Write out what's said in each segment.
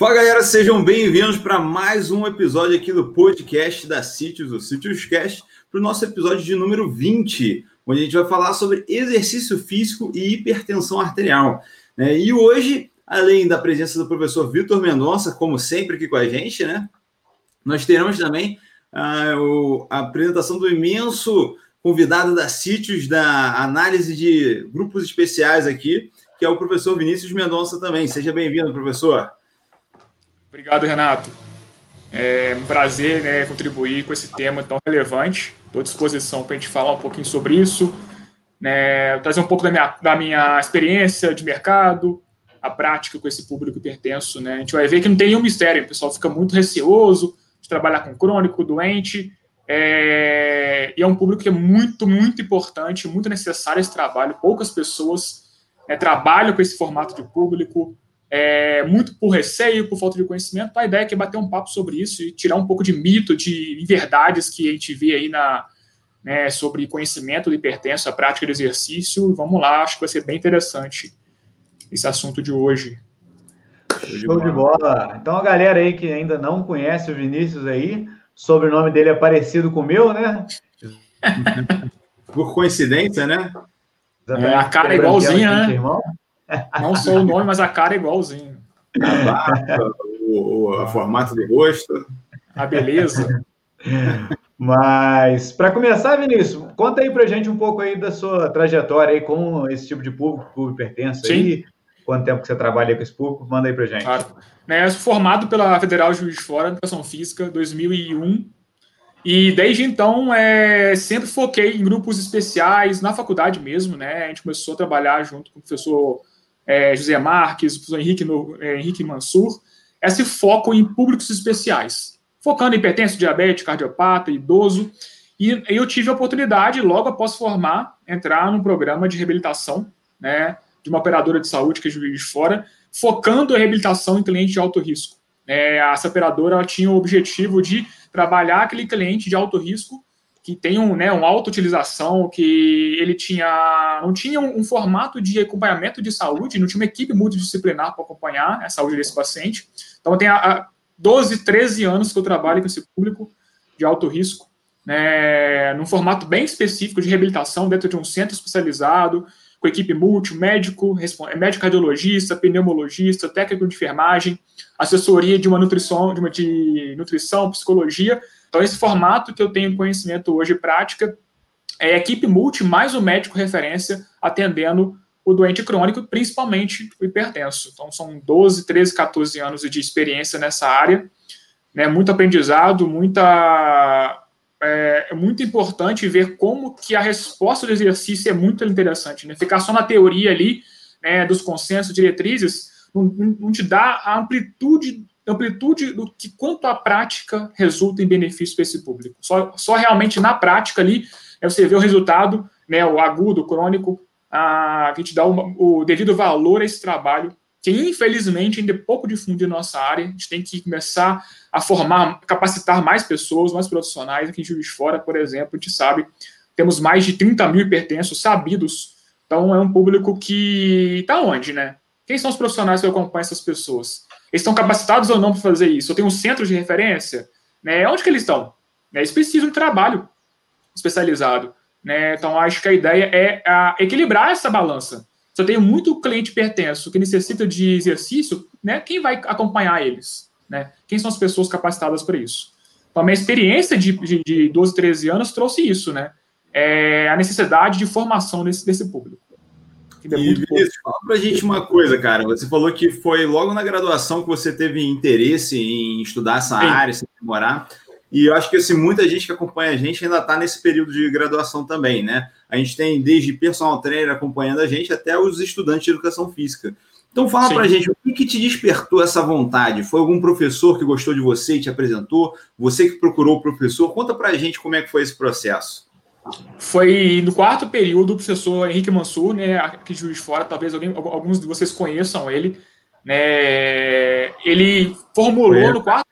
Fala galera, sejam bem-vindos para mais um episódio aqui do podcast da Sítios, o Sítios Cast, para o nosso episódio de número 20, onde a gente vai falar sobre exercício físico e hipertensão arterial. Né? E hoje, além da presença do professor Vitor Mendonça, como sempre aqui com a gente, né? Nós teremos também a, a apresentação do imenso convidado da Sítios da análise de grupos especiais aqui, que é o professor Vinícius Mendonça também. Seja bem-vindo, professor. Obrigado, Renato. É um prazer né, contribuir com esse tema tão relevante. Estou à disposição para a gente falar um pouquinho sobre isso, né, trazer um pouco da minha, da minha experiência de mercado, a prática com esse público pertenço. Né. A gente vai ver que não tem nenhum mistério, o pessoal fica muito receoso de trabalhar com crônico, doente, é, e é um público que é muito, muito importante, muito necessário esse trabalho. Poucas pessoas né, trabalham com esse formato de público, é, muito por receio, por falta de conhecimento. A ideia é, é bater um papo sobre isso e tirar um pouco de mito, de inverdades que a gente vê aí na, né, sobre conhecimento de hipertenso, a prática de exercício. Vamos lá, acho que vai ser bem interessante esse assunto de hoje. Show de bola. Então, a galera aí que ainda não conhece o Vinícius aí, o sobrenome dele é parecido com o meu, né? Por coincidência, né? É, a cara é igualzinha, né? Irmão. Não só o nome, mas a cara é igualzinho. A barba, o, o formato do rosto. A beleza. Mas, para começar, Vinícius, conta aí pra gente um pouco aí da sua trajetória aí com esse tipo de público, público pertence Sim. aí, quanto tempo que você trabalha com esse público, manda aí pra gente. Claro. Né, eu sou formado pela Federal Juiz de Fora, Educação Física, 2001, e desde então, é, sempre foquei em grupos especiais, na faculdade mesmo, né, a gente começou a trabalhar junto com o professor é, José Marques, o professor Henrique, no, é, Henrique Mansur, esse foco em públicos especiais, focando em hipertenso, diabetes, cardiopata, idoso, e eu tive a oportunidade, logo após formar, entrar num programa de reabilitação, né, de uma operadora de saúde que é Juiz de Fora, focando a reabilitação em clientes de alto risco. É, essa operadora tinha o objetivo de trabalhar aquele cliente de alto risco que tem um, né, uma que ele tinha não tinha um, um, formato de acompanhamento de saúde, não tinha uma equipe multidisciplinar para acompanhar a saúde desse paciente. Então, tem a, 12, 13 anos que eu trabalho com esse público de alto risco, né, num formato bem específico de reabilitação dentro de um centro especializado, com equipe multi, médico, médico cardiologista, pneumologista, técnico de enfermagem, assessoria de uma nutrição, de uma de nutrição, psicologia, então, esse formato que eu tenho conhecimento hoje prática é equipe multi mais o médico referência atendendo o doente crônico, principalmente o hipertenso. Então, são 12, 13, 14 anos de experiência nessa área, né, muito aprendizado, muita é, é, muito importante ver como que a resposta do exercício é muito interessante. Né? Ficar só na teoria ali, né, dos consensos, diretrizes, não, não te dá a amplitude amplitude do que quanto a prática resulta em benefício para esse público. Só, só realmente na prática ali é você ver o resultado, né, o agudo, o crônico, a, que te dá uma, o devido valor a esse trabalho, que infelizmente ainda é pouco difundido na nossa área. A gente tem que começar a formar, capacitar mais pessoas, mais profissionais. Aqui em Juiz Fora, por exemplo, a gente sabe, temos mais de 30 mil hipertensos sabidos. Então é um público que está onde, né? Quem são os profissionais que acompanham essas pessoas? Eles estão capacitados ou não para fazer isso? Eu tenho um centro de referência? Né? Onde que eles estão? Né? Eles precisam de trabalho especializado. Né? Então, acho que a ideia é a, equilibrar essa balança. Se eu tenho muito cliente pertenço que necessita de exercício, né? quem vai acompanhar eles? Né? Quem são as pessoas capacitadas para isso? Então, a minha experiência de, de, de 12, 13 anos trouxe isso, né? É a necessidade de formação desse, desse público. E Vinícius, fala pra gente uma coisa, cara. Você falou que foi logo na graduação que você teve interesse em estudar essa Sim. área, se demorar. E eu acho que assim, muita gente que acompanha a gente ainda está nesse período de graduação também, né? A gente tem desde personal trainer acompanhando a gente até os estudantes de educação física. Então fala Sim. pra gente, o que, que te despertou essa vontade? Foi algum professor que gostou de você e te apresentou? Você que procurou o professor? Conta pra gente como é que foi esse processo. Foi no quarto período, o professor Henrique Mansur, né, aqui de Juiz de Fora, talvez alguém, alguns de vocês conheçam ele, né, ele formulou é. no quarto...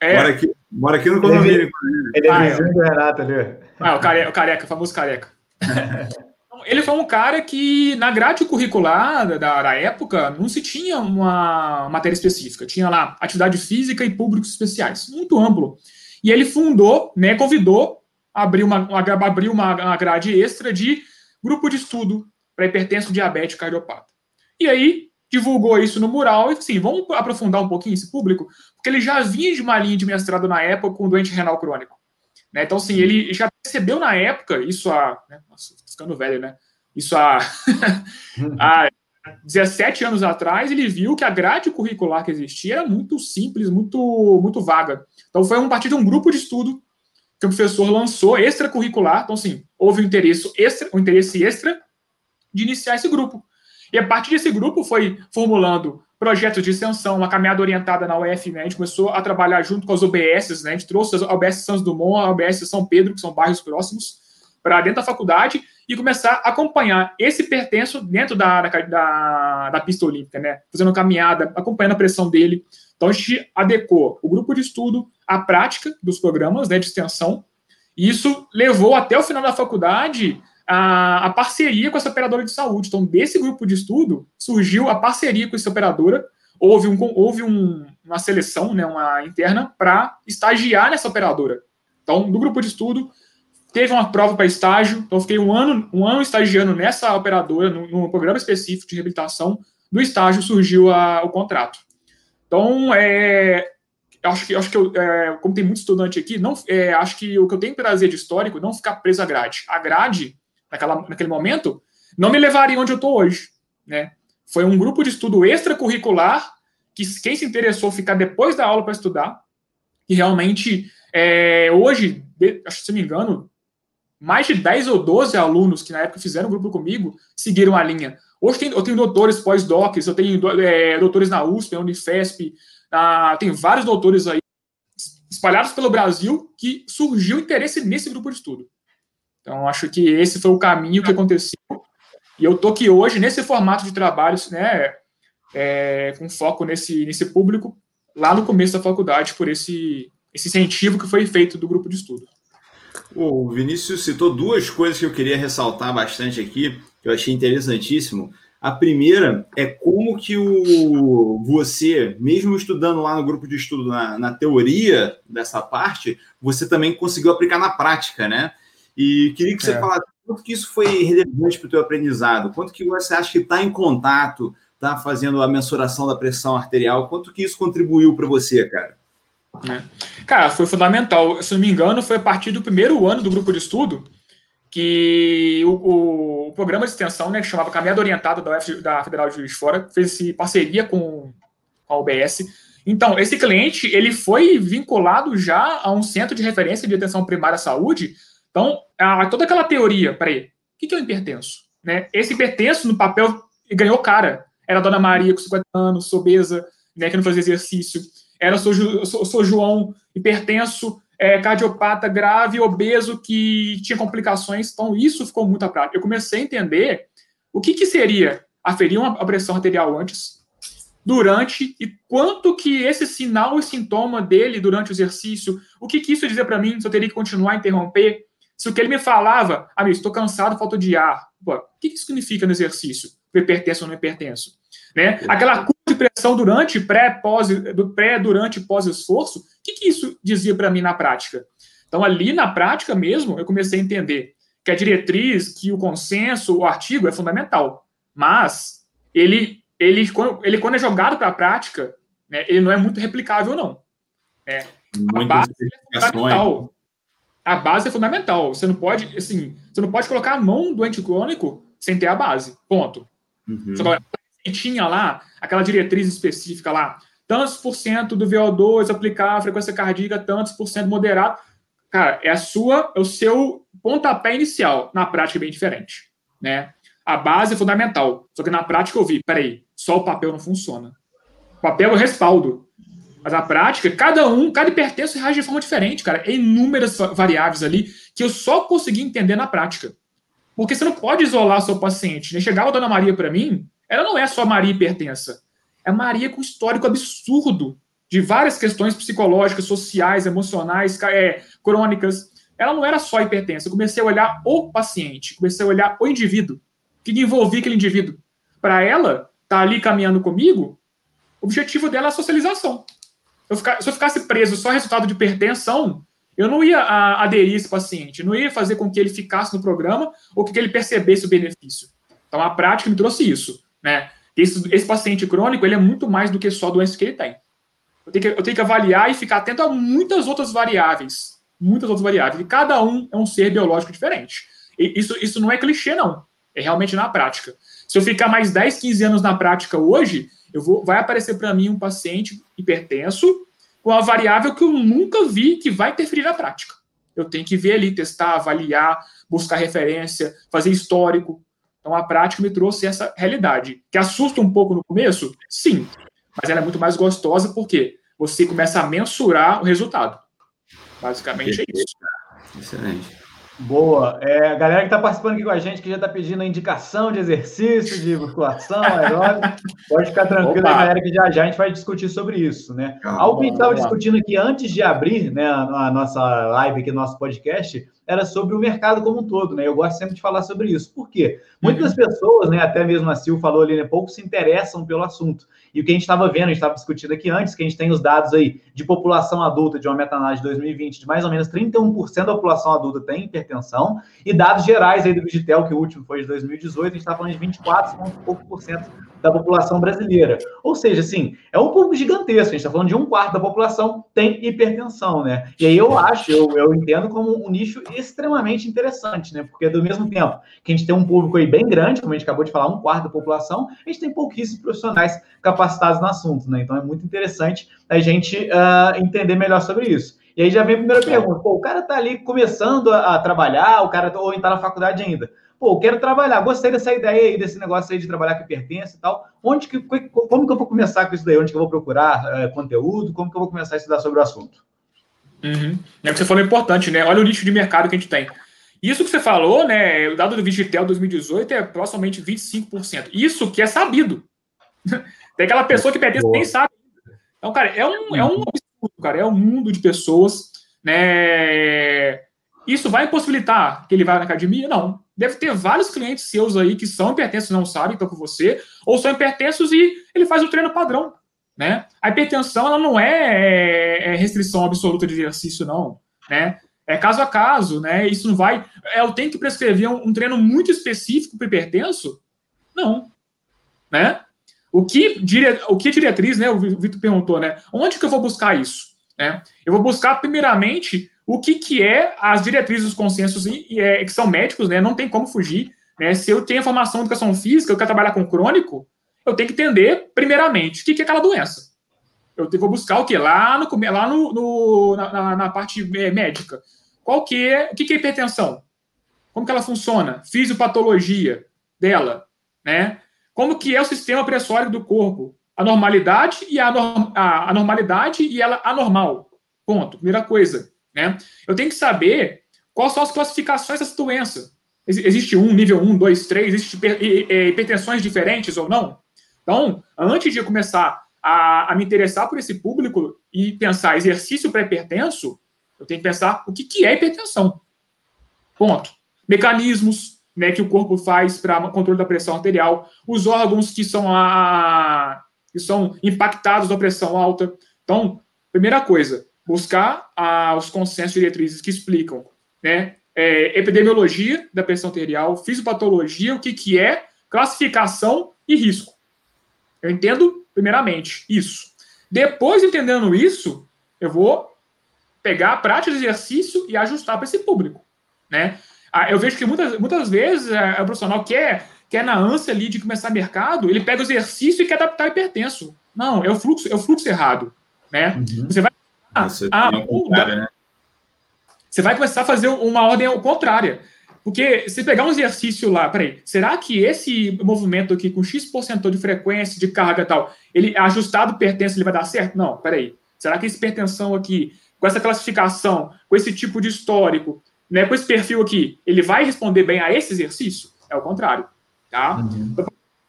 É, mora, aqui, mora aqui no condomínio. Ele é ah, vizinho do Renato ali. Ah, o careca, o careca, o famoso careca. Ele foi um cara que, na grade curricular da, da época, não se tinha uma matéria específica. Tinha lá atividade física e públicos especiais. Muito amplo. E ele fundou, né, convidou, abriu uma, abriu uma grade extra de grupo de estudo para hipertenso diabético cardiopata. E aí, divulgou isso no mural e assim, vamos aprofundar um pouquinho esse público, porque ele já vinha de uma linha de mestrado na época com doente renal crônico. Né? Então, assim, ele já percebeu na época, isso há. Né? Nossa, ficando velho, né? Isso há, há 17 anos atrás, ele viu que a grade curricular que existia era muito simples, muito, muito vaga. Então, foi um partir de um grupo de estudo que o professor lançou extracurricular. Então, assim, houve um interesse extra, um interesse extra de iniciar esse grupo. E a partir desse grupo foi formulando projetos de extensão, uma caminhada orientada na UF, né? A gente começou a trabalhar junto com as OBSs, né? A gente trouxe as OBS Santos Dumont, a OBS São Pedro, que são bairros próximos, para dentro da faculdade e começar a acompanhar esse pertenço dentro da, da, da, da pista olímpica, né? Fazendo caminhada, acompanhando a pressão dele. Então, a gente adequou o grupo de estudo à prática dos programas né, de extensão, e isso levou até o final da faculdade a, a, parceria com essa operadora de saúde. Então, desse grupo de estudo, surgiu a parceria com essa operadora. Houve, um, houve um, uma seleção, né, uma interna, para estagiar nessa operadora. Então, do grupo de estudo, teve uma prova para estágio. Então, fiquei um ano, um ano estagiando nessa operadora, num, programa específico de reabilitação. Do estágio surgiu a, o contrato. Então, é, acho que, acho que eu, é, como tem muito estudante aqui, não, é, acho que o que eu tenho que trazer de histórico não ficar preso à grade. A grade naquela, naquele momento, não me levaria onde eu estou hoje. Né? Foi um grupo de estudo extracurricular que quem se interessou ficar depois da aula para estudar, que realmente, é, hoje, que se não me engano, mais de 10 ou 12 alunos que na época fizeram grupo comigo seguiram a linha. Hoje tem, eu tenho doutores pós-docs, eu tenho é, doutores na USP, na Unifesp, tem vários doutores aí espalhados pelo Brasil que surgiu interesse nesse grupo de estudo. Então, acho que esse foi o caminho que aconteceu. E eu tô aqui hoje nesse formato de trabalho, né, é, com foco nesse, nesse público, lá no começo da faculdade, por esse, esse incentivo que foi feito do grupo de estudo. O Vinícius citou duas coisas que eu queria ressaltar bastante aqui, que eu achei interessantíssimo. A primeira é como que o você, mesmo estudando lá no grupo de estudo na, na teoria dessa parte, você também conseguiu aplicar na prática, né? E queria que você é. falasse quanto que isso foi relevante para o teu aprendizado, quanto que você acha que está em contato, está fazendo a mensuração da pressão arterial, quanto que isso contribuiu para você, cara? É. Cara, foi fundamental. Se não me engano, foi a partir do primeiro ano do grupo de estudo que o, o programa de extensão, né, que chamava Caminhada Orientada da, UF, da Federal de Juiz de Fora, fez parceria com, com a UBS. Então, esse cliente, ele foi vinculado já a um centro de referência de atenção primária à saúde, então, a, toda aquela teoria, peraí, o que, que é o hipertenso? Né? Esse hipertenso, no papel, ganhou cara. Era a Dona Maria com 50 anos, obesa, né, que não fazia exercício. Era sou, sou, João, hipertenso, é, cardiopata grave, obeso, que tinha complicações. Então, isso ficou muito à prática. Eu comecei a entender o que, que seria aferir uma pressão arterial antes, durante, e quanto que esse sinal e sintoma dele durante o exercício, o que, que isso dizia para mim, se eu teria que continuar a interromper, se o que ele me falava, amigo, estou cansado, falta de ar. Pô, o que isso significa no exercício? Hipertenso ou não hipertenso? Né? Aquela curva de pressão durante, pré, pós, pré, durante e pós-esforço, o que, que isso dizia para mim na prática? Então, ali na prática mesmo, eu comecei a entender que a diretriz, que o consenso, o artigo é fundamental. Mas ele, ele, ele quando é jogado para a prática, né, ele não é muito replicável, não. É, a base é fundamental a base é fundamental. Você não pode, assim, você não pode colocar a mão do anticrônico sem ter a base. Ponto. Uhum. Você tinha lá aquela diretriz específica lá, tantos por cento do VO2 aplicar a frequência cardíaca, tantos por cento moderado. Cara, é a sua, é o seu pontapé inicial. Na prática é bem diferente, né? A base é fundamental. Só que na prática eu vi, peraí, só o papel não funciona. O papel é o respaldo. Mas na prática, cada um, cada hipertenso reage de forma diferente, cara. É inúmeras variáveis ali que eu só consegui entender na prática. Porque você não pode isolar seu paciente. Né? Chegava a Dona Maria para mim, ela não é só Maria hipertensa. É Maria com histórico absurdo de várias questões psicológicas, sociais, emocionais, é, crônicas. ela não era só hipertensa. Eu comecei a olhar o paciente, comecei a olhar o indivíduo. O que envolvia aquele indivíduo? Para ela, tá ali caminhando comigo, o objetivo dela é a socialização. Eu ficar, se eu ficasse preso só resultado de hipertensão, eu não ia a, aderir esse paciente, não ia fazer com que ele ficasse no programa ou que ele percebesse o benefício. Então, a prática me trouxe isso, né? Esse, esse paciente crônico, ele é muito mais do que só a doença que ele tem. Eu tenho, que, eu tenho que avaliar e ficar atento a muitas outras variáveis. Muitas outras variáveis. E cada um é um ser biológico diferente. E isso, isso não é clichê, não. É realmente na prática. Se eu ficar mais 10, 15 anos na prática hoje, eu vou, vai aparecer para mim um paciente hipertenso com a variável que eu nunca vi que vai interferir na prática. Eu tenho que ver ali, testar, avaliar, buscar referência, fazer histórico. Então a prática me trouxe essa realidade. Que assusta um pouco no começo? Sim. Mas ela é muito mais gostosa porque você começa a mensurar o resultado. Basicamente é isso. Excelente. Boa. É, a galera que está participando aqui com a gente, que já está pedindo a indicação de exercício, de musculação, aeróbico, pode ficar tranquilo, Opa. galera, que já já a gente vai discutir sobre isso, né? Calma, Algo que a gente estava discutindo aqui antes de abrir né, a, a nossa live aqui, nosso podcast, era sobre o mercado como um todo, né? Eu gosto sempre de falar sobre isso. Por quê? Muitas uhum. pessoas, né, até mesmo a Sil falou ali, né, pouco se interessam pelo assunto. E o que a gente estava vendo, a gente estava discutindo aqui antes, que a gente tem os dados aí de população adulta de uma meta-análise de 2020, de mais ou menos 31% da população adulta tem hipertensão, e dados gerais aí do Digitel, que o último foi de 2018, a gente está falando de 24 pouco por cento da população brasileira. Ou seja, assim, é um público gigantesco. A gente está falando de um quarto da população tem hipertensão, né? E aí eu acho, eu, eu entendo como um nicho extremamente interessante, né? Porque do mesmo tempo que a gente tem um público aí bem grande, como a gente acabou de falar, um quarto da população, a gente tem pouquíssimos profissionais capacitados no assunto, né? Então é muito interessante a gente uh, entender melhor sobre isso. E aí já vem a primeira pergunta: pô, o cara está ali começando a, a trabalhar, o cara ou está na faculdade ainda pô, quero trabalhar, gostei dessa ideia aí, desse negócio aí de trabalhar que pertence e tal. Onde que, como que eu vou começar com isso daí? Onde que eu vou procurar é, conteúdo? Como que eu vou começar a estudar sobre o assunto? Uhum. É o que você falou importante, né? Olha o nicho de mercado que a gente tem. Isso que você falou, né? O dado do Vigitel 2018 é proximamente 25%. Isso que é sabido. tem aquela pessoa que pertence nem sabe. Então, cara, é um, é um absurdo, cara. É um mundo de pessoas, né? Isso vai possibilitar que ele vá na academia? Não deve ter vários clientes seus aí que são hipertensos e não sabem, estão com você, ou são hipertensos e ele faz o treino padrão. Né? A hipertensão ela não é, é, é restrição absoluta de exercício, não. Né? É caso a caso, né? Isso não vai. É, eu tenho que prescrever um, um treino muito específico para hipertenso? Não. Né? O que, dire... o que diretriz, né? O Vitor perguntou, né? Onde que eu vou buscar isso? Né? Eu vou buscar, primeiramente, o que, que é as diretrizes dos consensos, e, e é, que são médicos, né? Não tem como fugir. Né? Se eu tenho formação em educação física, eu quero trabalhar com crônico, eu tenho que entender, primeiramente, o que, que é aquela doença. Eu vou buscar o que? Lá, no, lá no, no na, na, parte é, médica. Qual que é, o que, que é hipertensão? Como que ela funciona? Fisiopatologia dela, né? Como que é o sistema pressórico do corpo? A normalidade e a, a, a normalidade e ela anormal. Ponto. Primeira coisa. Né? Eu tenho que saber quais são as classificações dessa doença. Existe um, nível 1, 2, 3, existe hipertensões diferentes ou não? Então, antes de começar a, a me interessar por esse público e pensar exercício para hipertenso, eu tenho que pensar o que, que é hipertensão. Ponto. Mecanismos né, que o corpo faz para controle da pressão arterial, os órgãos que são, a, que são impactados da pressão alta. Então, primeira coisa, buscar ah, os consensos diretrizes que explicam né, é, epidemiologia da pressão arterial, fisiopatologia, o que, que é, classificação e risco. Eu entendo, primeiramente, isso. Depois, entendendo isso, eu vou pegar a prática de exercício e ajustar para esse público. Né? Ah, eu vejo que muitas, muitas vezes é, o profissional quer, quer na ânsia ali de começar mercado, ele pega o exercício e quer adaptar o hipertenso. Não, é o fluxo, é o fluxo errado. Né? Uhum. Você vai ah, você, ah, né? você vai começar a fazer uma ordem contrária. Porque se pegar um exercício lá, peraí, será que esse movimento aqui com X% de frequência, de carga e tal, ele ajustado pertence, ele vai dar certo? Não, peraí. Será que essa hipertensão aqui, com essa classificação, com esse tipo de histórico, né, com esse perfil aqui, ele vai responder bem a esse exercício? É o contrário, tá? Uhum.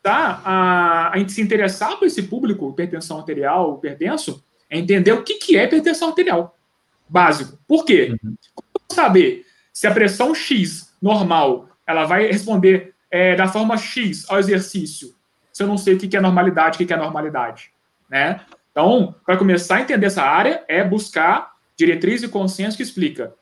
Tá, a, a gente se interessar por esse público, hipertensão arterial, hipertenso, é entender o que, que é hipertensão arterial. Básico. Por quê? Uhum. saber se a pressão X normal ela vai responder é, da forma X ao exercício, se eu não sei o que é normalidade, o que é normalidade, né? Então, para começar a entender essa área, é buscar diretriz e consenso que explica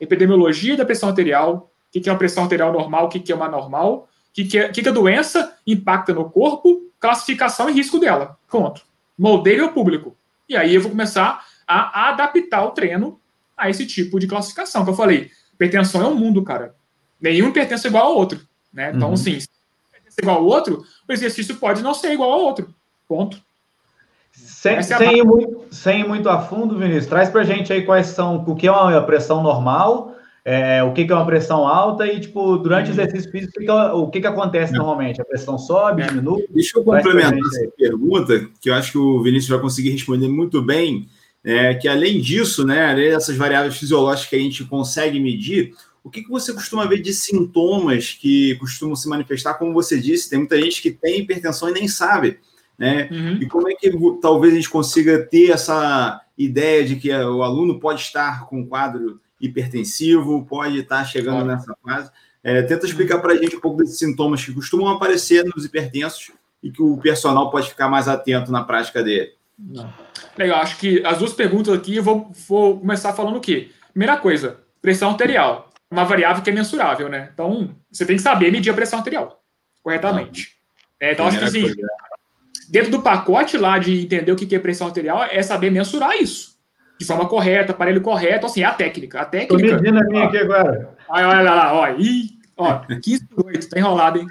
epidemiologia da pressão arterial, o que é uma pressão arterial normal, o que é uma normal, o que, é, que a doença impacta no corpo, classificação e risco dela. Ponto. Moldeio ao público. E aí eu vou começar a adaptar o treino a esse tipo de classificação que eu falei. Hipertensão é um mundo, cara. Nenhum pertence igual ao outro. Né? Então, uhum. assim, se pertence igual ao outro, o exercício pode não ser igual ao outro. Ponto. Sem, é sem, ir muito, sem ir muito a fundo, Vinícius, traz para a gente aí quais são, o que é uma pressão normal, é, o que, é uma pressão alta e, tipo, durante o uhum. exercício físico, o que, o que, que acontece é. normalmente? A pressão sobe, é. diminui? Deixa eu complementar essa pergunta, que eu acho que o Vinícius vai conseguir responder muito bem, é, que além disso, né, além dessas variáveis fisiológicas que a gente consegue medir, o que, que você costuma ver de sintomas que costumam se manifestar? Como você disse, tem muita gente que tem hipertensão e nem sabe. Né? Uhum. E como é que talvez a gente consiga ter essa ideia de que o aluno pode estar com um quadro hipertensivo, pode estar chegando nessa fase? É, tenta explicar para a gente um pouco desses sintomas que costumam aparecer nos hipertensos e que o personal pode ficar mais atento na prática dele. Legal, acho que as duas perguntas aqui eu vou, vou começar falando o quê? Primeira coisa, pressão arterial. Uma variável que é mensurável, né? Então, você tem que saber medir a pressão arterial corretamente. É, então, acho que assim, coisa dentro do pacote lá de entender o que é pressão arterial, é saber mensurar isso. De forma correta, aparelho correto, assim, é a técnica. A técnica. Tô medindo a minha aqui agora. Olha, olha lá, ó. Ih, ó, 15 por 8, tá enrolado, hein?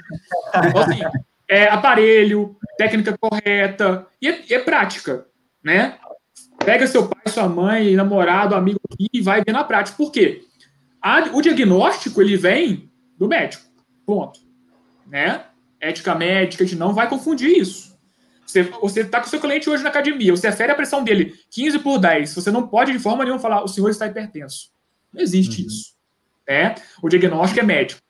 Então, assim, é aparelho, técnica correta, e é, é, prática, né? Pega seu pai, sua mãe, namorado, amigo aqui e vai ver na prática. Por quê? A, o diagnóstico, ele vem do médico. Ponto. Né? Ética médica, a gente não vai confundir isso. Você está com o seu cliente hoje na academia, você afere a pressão dele 15 por 10, você não pode de forma nenhuma falar o senhor está hipertenso. Não existe uhum. isso. Né? O diagnóstico é médico.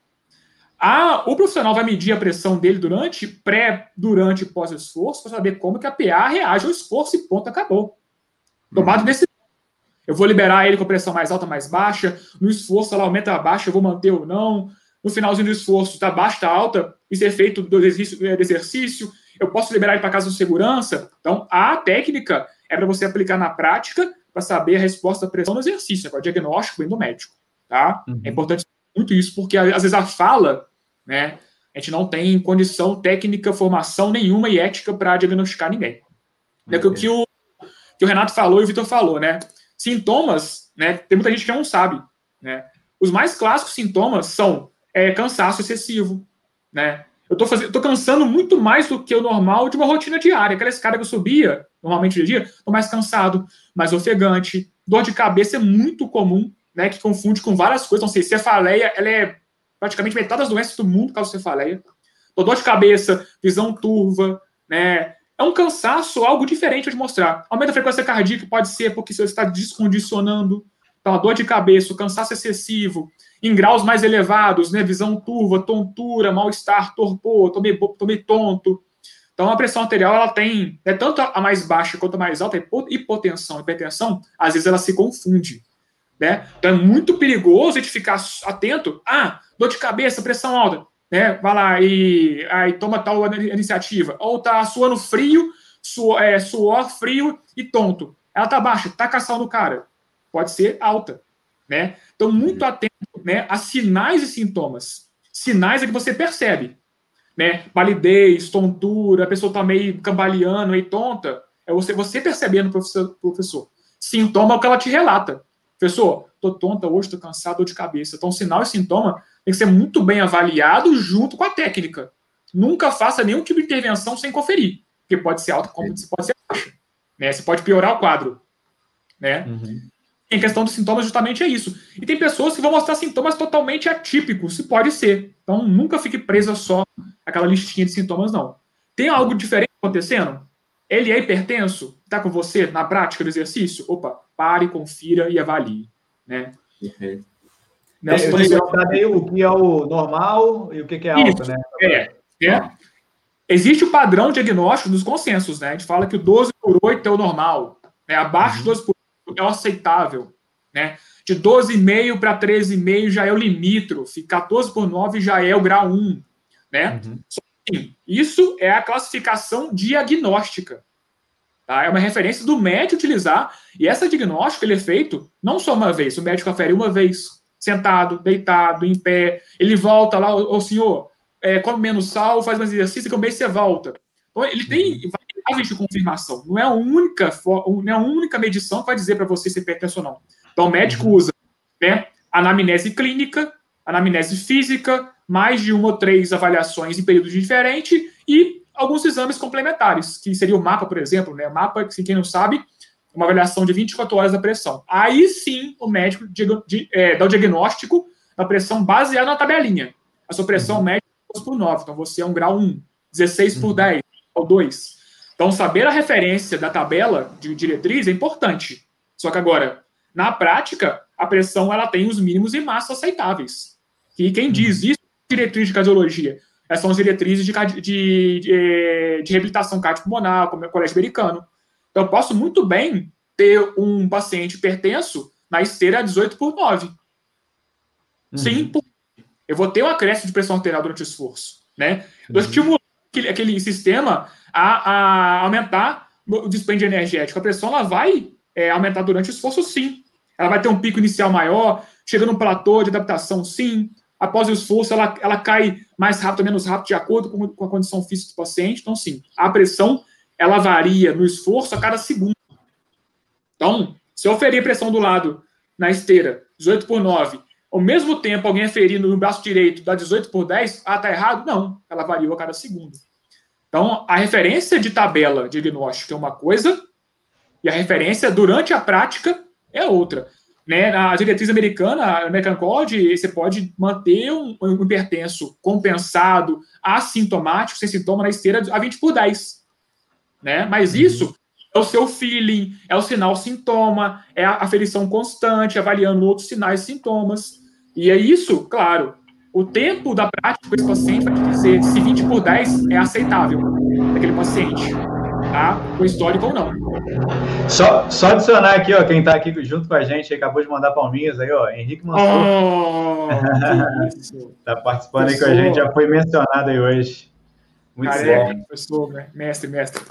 Ah, o profissional vai medir a pressão dele durante, pré, durante e pós-esforço para saber como que a PA reage ao esforço e ponto, acabou. Tomado uhum. desse eu vou liberar ele com pressão mais alta, mais baixa. No esforço, ela aumenta a baixa, eu vou manter ou não. No finalzinho do esforço, está baixa, está alta. Isso é feito do exercício, do exercício eu posso liberar ele para casa de segurança? Então, a técnica é para você aplicar na prática para saber a resposta da pressão no exercício, é o diagnóstico vem do médico, tá? Uhum. É importante muito isso, porque às vezes a fala, né, a gente não tem condição técnica, formação nenhuma e ética para diagnosticar ninguém. É que, que, o, que o Renato falou e o Vitor falou, né? Sintomas, né? Tem muita gente que não sabe, né? Os mais clássicos sintomas são é, cansaço excessivo, né? Eu tô, fazendo, tô cansando muito mais do que o normal de uma rotina diária. Aquela escada que eu subia, normalmente de dia, tô mais cansado, mais ofegante. Dor de cabeça é muito comum, né? Que confunde com várias coisas. Não sei, cefaleia, ela é praticamente metade das doenças do mundo causa cefaleia. Então, dor de cabeça, visão turva, né? É um cansaço, algo diferente de mostrar. Aumento da frequência cardíaca pode ser porque você está descondicionando. Então, dor de cabeça, o cansaço excessivo, em graus mais elevados, né? Visão turva, tontura, mal-estar, torpor, tomei, tomei tonto. Então, a pressão arterial, ela tem, né, tanto a mais baixa quanto a mais alta, hipotensão, hipertensão, às vezes ela se confunde, né? Então, é muito perigoso a gente ficar atento. Ah, dor de cabeça, pressão alta, né? Vai lá e aí toma tal iniciativa. Ou tá suando frio, suor, é, suor frio e tonto. Ela tá baixa, tá caçando no cara. Pode ser alta, né? Então, muito uhum. atento né, a sinais e sintomas. Sinais é que você percebe. Né? Palidez, tontura, a pessoa está meio cambaleando, meio tonta. É você, você percebendo, professor, professor. Sintoma é o que ela te relata. Professor, tô tonta hoje, tô cansado, dor de cabeça. Então, sinal e sintoma tem que ser muito bem avaliado junto com a técnica. Nunca faça nenhum tipo de intervenção sem conferir, porque pode ser alta, como pode ser baixa. Né? Você pode piorar o quadro. Né? Uhum em questão dos sintomas, justamente é isso. E tem pessoas que vão mostrar sintomas totalmente atípicos, se pode ser. Então, nunca fique presa só aquela listinha de sintomas, não. Tem algo diferente acontecendo? Ele é hipertenso? Está com você na prática do exercício? Opa, pare, confira e avalie. Né? Uhum. Nelson, é, eu saber o que é o normal e o que é alto, isso, né? É, é. Existe o padrão diagnóstico dos consensos, né? A gente fala que o 12 por 8 é o normal. Né? Abaixo uhum. de 12 por é o aceitável. né? De 12,5 para 13,5 já é o limítrofe, 14 por 9 já é o grau 1, né? Uhum. Sim, isso é a classificação diagnóstica. Tá? É uma referência do médico utilizar, e essa diagnóstico ele é feito não só uma vez, o médico afere uma vez, sentado, deitado, em pé, ele volta lá, o senhor, é, come menos sal, faz mais exercício, que um mês você volta. Então, ele tem uhum. Variáveis de confirmação, não é a única, não é a única medição que vai dizer para você se é hipertenso ou não. Então, o médico uhum. usa né, anamnese clínica, anamnese física, mais de uma ou três avaliações em períodos diferentes e alguns exames complementares, que seria o mapa, por exemplo, né? O mapa, se quem não sabe, uma avaliação de 24 horas da pressão. Aí sim o médico é, dá o diagnóstico da pressão baseado na tabelinha. A sua pressão uhum. média é por 9, então você é um grau 1, 16 por 10, ou 2. Então, saber a referência da tabela de diretriz é importante. Só que agora, na prática, a pressão ela tem os mínimos e máximos aceitáveis. E quem diz uhum. isso é diretriz de cardiologia. Essas são as diretrizes de, de, de, de reabilitação cardiopulmonar, como é o colégio americano. Então, eu posso muito bem ter um paciente hipertenso na esteira 18 por 9. Uhum. Sim, eu vou ter um acréscimo de pressão arterial durante o esforço. Né? Eu uhum. estimulo aquele, aquele sistema a, a, aumentar o dispêndio energético. A pressão ela vai é, aumentar durante o esforço, sim. Ela vai ter um pico inicial maior, chega num platô de adaptação, sim. Após o esforço, ela, ela cai mais rápido ou menos rápido, de acordo com, com a condição física do paciente. Então, sim, a pressão ela varia no esforço a cada segundo. Então, se eu ferir pressão do lado na esteira, 18 por 9, ao mesmo tempo alguém aferir no braço direito dá 18 por 10, ah, tá errado? Não, ela varia a cada segundo. Então, a referência de tabela diagnóstica é uma coisa e a referência durante a prática é outra. Né? Na diretriz americana, a American Code, você pode manter um, um hipertenso compensado, assintomático, sem sintoma na esteira a 20 por 10. Né? Mas uhum. isso é o seu feeling, é o sinal sintoma, é a aferição constante, avaliando outros sinais e sintomas. E é isso, claro, o tempo da prática com esse paciente vai te dizer se 20 por 10 é aceitável daquele paciente tá? Com histórico ou não. Só, só adicionar aqui, ó, quem está aqui junto com a gente, acabou de mandar palminhas aí, ó, Henrique Mansur. Oh, tá participando aí com a gente, já foi mencionado aí hoje. Muito bom. Professor, né? mestre, mestre.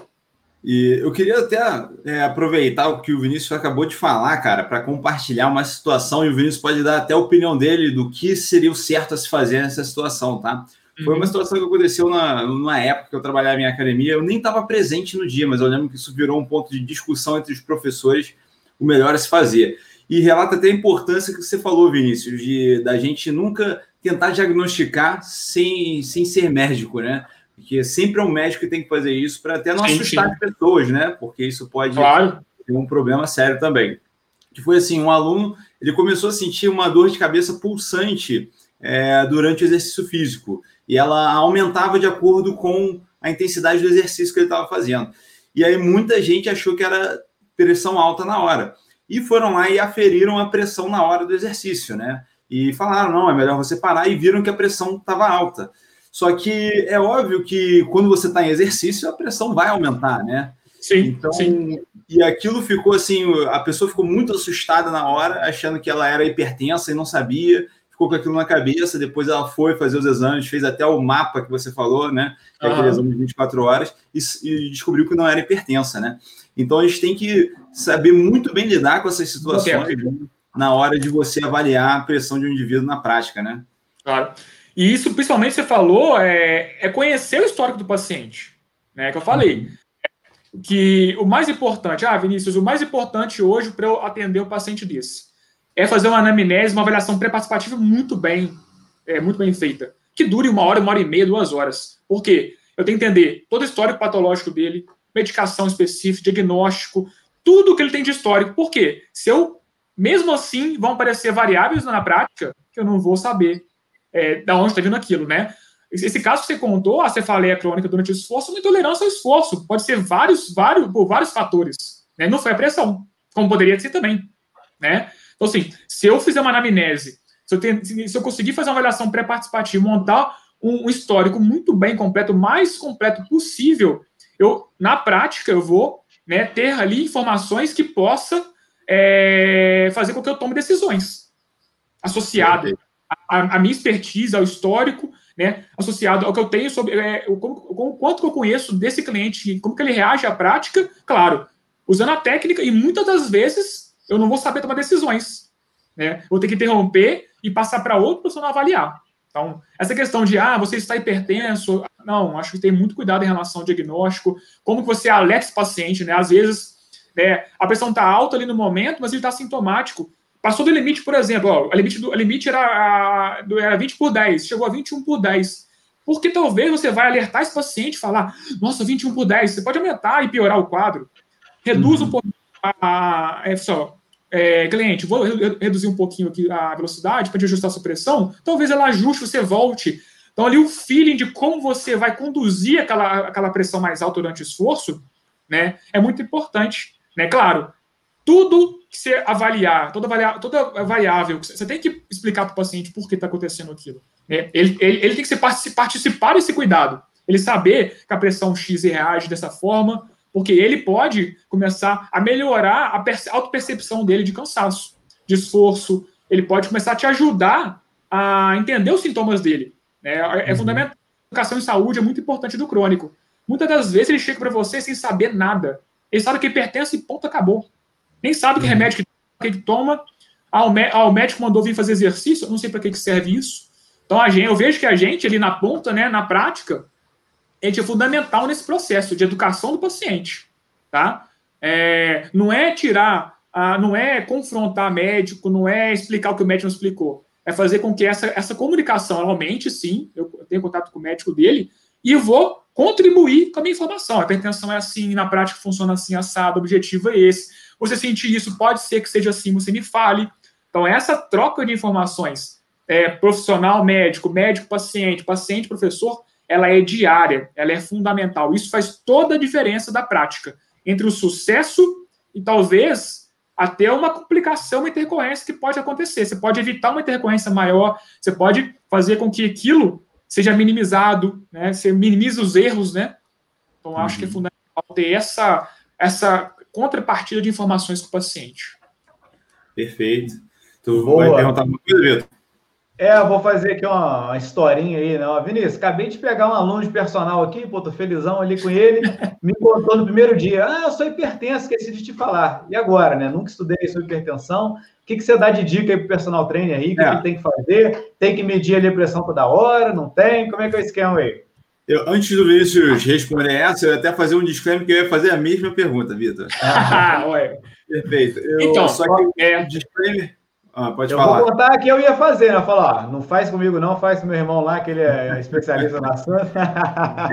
E eu queria até é, aproveitar o que o Vinícius acabou de falar, cara, para compartilhar uma situação, e o Vinícius pode dar até a opinião dele do que seria o certo a se fazer nessa situação, tá? Foi uma uhum. situação que aconteceu na, numa época que eu trabalhava em academia. Eu nem estava presente no dia, mas eu lembro que isso virou um ponto de discussão entre os professores, o melhor a se fazer. E relata até a importância que você falou, Vinícius, de da gente nunca tentar diagnosticar sem, sem ser médico, né? Porque sempre é um médico que tem que fazer isso para até não sim, assustar sim. as pessoas, né? Porque isso pode claro. ter um problema sério também. Que foi assim, um aluno, ele começou a sentir uma dor de cabeça pulsante é, durante o exercício físico e ela aumentava de acordo com a intensidade do exercício que ele estava fazendo. E aí muita gente achou que era pressão alta na hora. E foram lá e aferiram a pressão na hora do exercício, né? E falaram, não, é melhor você parar, e viram que a pressão estava alta. Só que é óbvio que quando você está em exercício, a pressão vai aumentar, né? Sim, então, sim. E aquilo ficou assim, a pessoa ficou muito assustada na hora, achando que ela era hipertensa e não sabia, ficou com aquilo na cabeça, depois ela foi fazer os exames, fez até o mapa que você falou, né? Que é aquele exame de 24 horas, e, e, descobriu que não era hipertensa, né? Então a gente tem que saber muito bem lidar com essas situações né? na hora de você avaliar a pressão de um indivíduo na prática, né? Claro. E isso, principalmente, você falou, é, é conhecer o histórico do paciente. Né? Que eu falei. Que o mais importante, ah, Vinícius, o mais importante hoje para eu atender um paciente desse é fazer uma anamnese, uma avaliação pré-participativa muito bem, é, muito bem feita, que dure uma hora, uma hora e meia, duas horas. Por quê? Eu tenho que entender todo o histórico patológico dele, medicação específica, diagnóstico, tudo que ele tem de histórico. Por quê? Se eu, mesmo assim, vão aparecer variáveis na prática que eu não vou saber é, da onde está vindo aquilo, né? Esse caso que você contou, a cefaleia crônica durante o esforço, uma intolerância ao esforço. Pode ser vários, vários, por vários fatores. Né? Não foi a pressão, como poderia ser também. Né? Então, assim, se eu fizer uma anamnese, se eu, tenho, se eu conseguir fazer uma avaliação pré-participativa, montar um, um, histórico muito bem completo, mais completo possível, eu, na prática, eu vou né, ter ali informações que possa é, fazer com que eu tome decisões associado à, minha expertise, ao histórico, né, associado ao que eu tenho sobre é, como, como, quanto que eu conheço desse cliente, como que ele reage à prática, claro, usando a técnica, e muitas das vezes eu não vou saber tomar decisões. Né? Vou ter que interromper e passar para outro pessoa avaliar. Então, essa questão de, ah, você está hipertenso, não, acho que tem muito cuidado em relação ao diagnóstico, como que você alerta esse paciente, né? Às vezes, né, a pressão está alta ali no momento, mas ele está sintomático. Passou do limite, por exemplo, ó, o limite, do, o limite era, era 20 por 10, chegou a 21 por 10. Porque talvez você vai alertar esse paciente e falar, nossa, 21 por 10, você pode aumentar e piorar o quadro. Reduz uhum. um pouco a, a, é só, é, cliente, vou reduzir um pouquinho aqui a velocidade para ajustar a sua pressão, talvez ela ajuste, você volte. Então, ali o feeling de como você vai conduzir aquela, aquela pressão mais alta durante o esforço, né, é muito importante. Né? Claro, tudo que você avaliar, toda, avalia, toda variável, você tem que explicar para o paciente por que está acontecendo aquilo. Né? Ele, ele, ele, tem que ser participar desse cuidado. Ele saber que a pressão X reage dessa forma, porque ele pode começar a melhorar a autopercepção dele de cansaço, de esforço. Ele pode começar a te ajudar a entender os sintomas dele. Né? É, é uhum. fundamental. A educação em saúde é muito importante do crônico. Muitas das vezes ele chega para você sem saber nada. Ele sabe que pertence e ponto, acabou. Nem sabe que uhum. remédio que, que ele toma. Ah, o, ah, o médico mandou vir fazer exercício, eu não sei para que, que serve isso. Então, a gente, eu vejo que a gente, ali na ponta, né, na prática, é fundamental nesse processo de educação do paciente, tá? É, não é tirar, ah, não é confrontar médico, não é explicar o que o médico não explicou, é fazer com que essa, essa comunicação aumente, sim, eu tenho contato com o médico dele, e vou contribuir com a minha informação. A hipertensão é assim, na prática funciona assim, assado, o objetivo é esse. Você sentir isso, pode ser que seja assim, você me fale. Então, essa troca de informações, é, profissional, médico, médico, paciente, paciente, professor, ela é diária, ela é fundamental. Isso faz toda a diferença da prática entre o sucesso e talvez até uma complicação, uma intercorrência que pode acontecer. Você pode evitar uma intercorrência maior, você pode fazer com que aquilo seja minimizado, né? Você minimiza os erros, né? Então, acho uhum. que é uhum. fundamental ter essa, essa contrapartida de informações com o paciente. Perfeito. Tu Boa. vai perguntar uma coisa, Vitor? É, eu vou fazer aqui uma, uma historinha aí, né? Vinícius, acabei de pegar um aluno de personal aqui, pô, tô felizão ali com ele, me contou no primeiro dia, ah, eu sou hipertenso, esqueci de te falar. E agora, né? Nunca estudei sobre hipertensão. O que, que você dá de dica aí pro personal trainer aí? O que, é. que tem que fazer? Tem que medir ali a pressão toda hora? Não tem? Como é que é o esquema aí? Eu, antes do Vinícius responder essa, eu ia até fazer um disclaimer que eu ia fazer a mesma pergunta, Vitor. Ah. Perfeito. Eu, então, só que é... disclaimer ah, pode eu falar. vou contar que eu ia fazer, né? Falar, não faz comigo não, faz com meu irmão lá, que ele é especialista na Santa.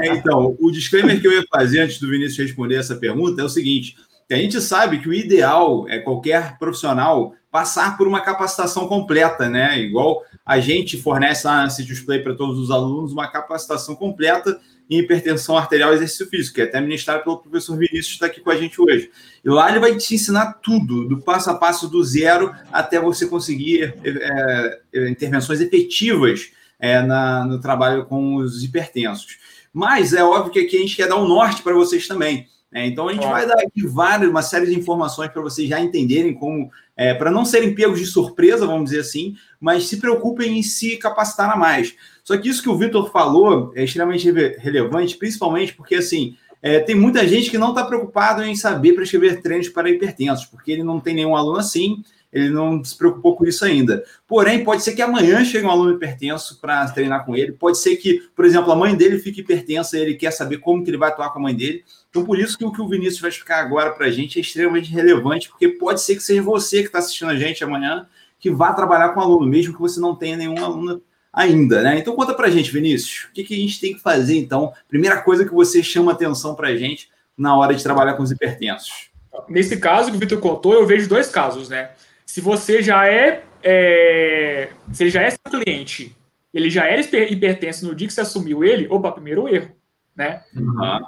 É, então, o disclaimer que eu ia fazer antes do Vinícius responder essa pergunta é o seguinte, que a gente sabe que o ideal é qualquer profissional passar por uma capacitação completa, né? Igual a gente fornece lá na City Play para todos os alunos uma capacitação completa em hipertensão arterial e exercício físico, que é até ministrado pelo professor Vinícius, que está aqui com a gente hoje. E lá ele vai te ensinar tudo, do passo a passo, do zero, até você conseguir é, é, intervenções efetivas é, na, no trabalho com os hipertensos. Mas é óbvio que aqui a gente quer dar um norte para vocês também. Né? Então a gente vai dar aqui várias, uma série de informações para vocês já entenderem como, é, para não serem pegos de surpresa, vamos dizer assim, mas se preocupem em se capacitar a mais. Só que isso que o Vitor falou é extremamente relevante, principalmente porque, assim, é, tem muita gente que não está preocupado em saber prescrever treinos para hipertensos, porque ele não tem nenhum aluno assim, ele não se preocupou com isso ainda. Porém, pode ser que amanhã chegue um aluno hipertenso para treinar com ele, pode ser que, por exemplo, a mãe dele fique hipertensa e ele quer saber como que ele vai atuar com a mãe dele. Então, por isso que o que o Vinícius vai explicar agora para a gente é extremamente relevante, porque pode ser que seja você que está assistindo a gente amanhã que vá trabalhar com aluno, mesmo que você não tenha nenhum aluno ainda, né? Então conta pra gente, Vinícius, o que, que a gente tem que fazer, então? Primeira coisa que você chama atenção pra gente na hora de trabalhar com os hipertensos. Nesse caso que o Vitor contou, eu vejo dois casos, né? Se você já é, é se ele já é seu cliente, ele já era hipertenso no dia que você assumiu ele, opa, primeiro erro, né? Uhum.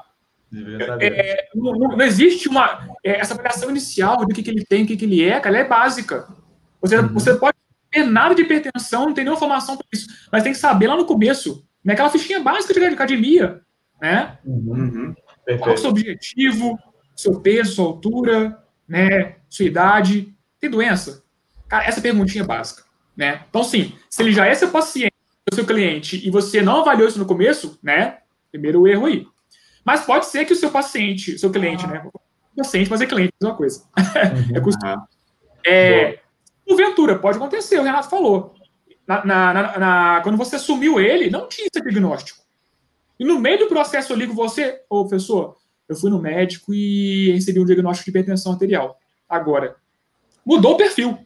É, não, não, existe uma é, essa avaliação inicial do que, que ele tem, o que, que ele é, cara, ela é básica. Você, uhum. você pode ter nada de hipertensão, não tem nenhuma formação para isso. Mas tem que saber lá no começo, naquela fichinha básica de academia, né? Uhum. Qual é o seu objetivo, seu peso, sua altura, né? Sua idade, tem doença? Cara, essa perguntinha é básica, né? Então, sim, se ele já é seu paciente, seu cliente, e você não avaliou isso no começo, né? Primeiro erro aí. Mas pode ser que o seu paciente, seu cliente, né? Paciente, mas é cliente, mesma coisa. Uhum. é custoso. É, porventura, pode acontecer, o Renato falou. Na, na, na, na, quando você assumiu ele, não tinha esse diagnóstico. E no meio do processo ali com você, ô professor, eu fui no médico e recebi um diagnóstico de hipertensão arterial. Agora, mudou o perfil.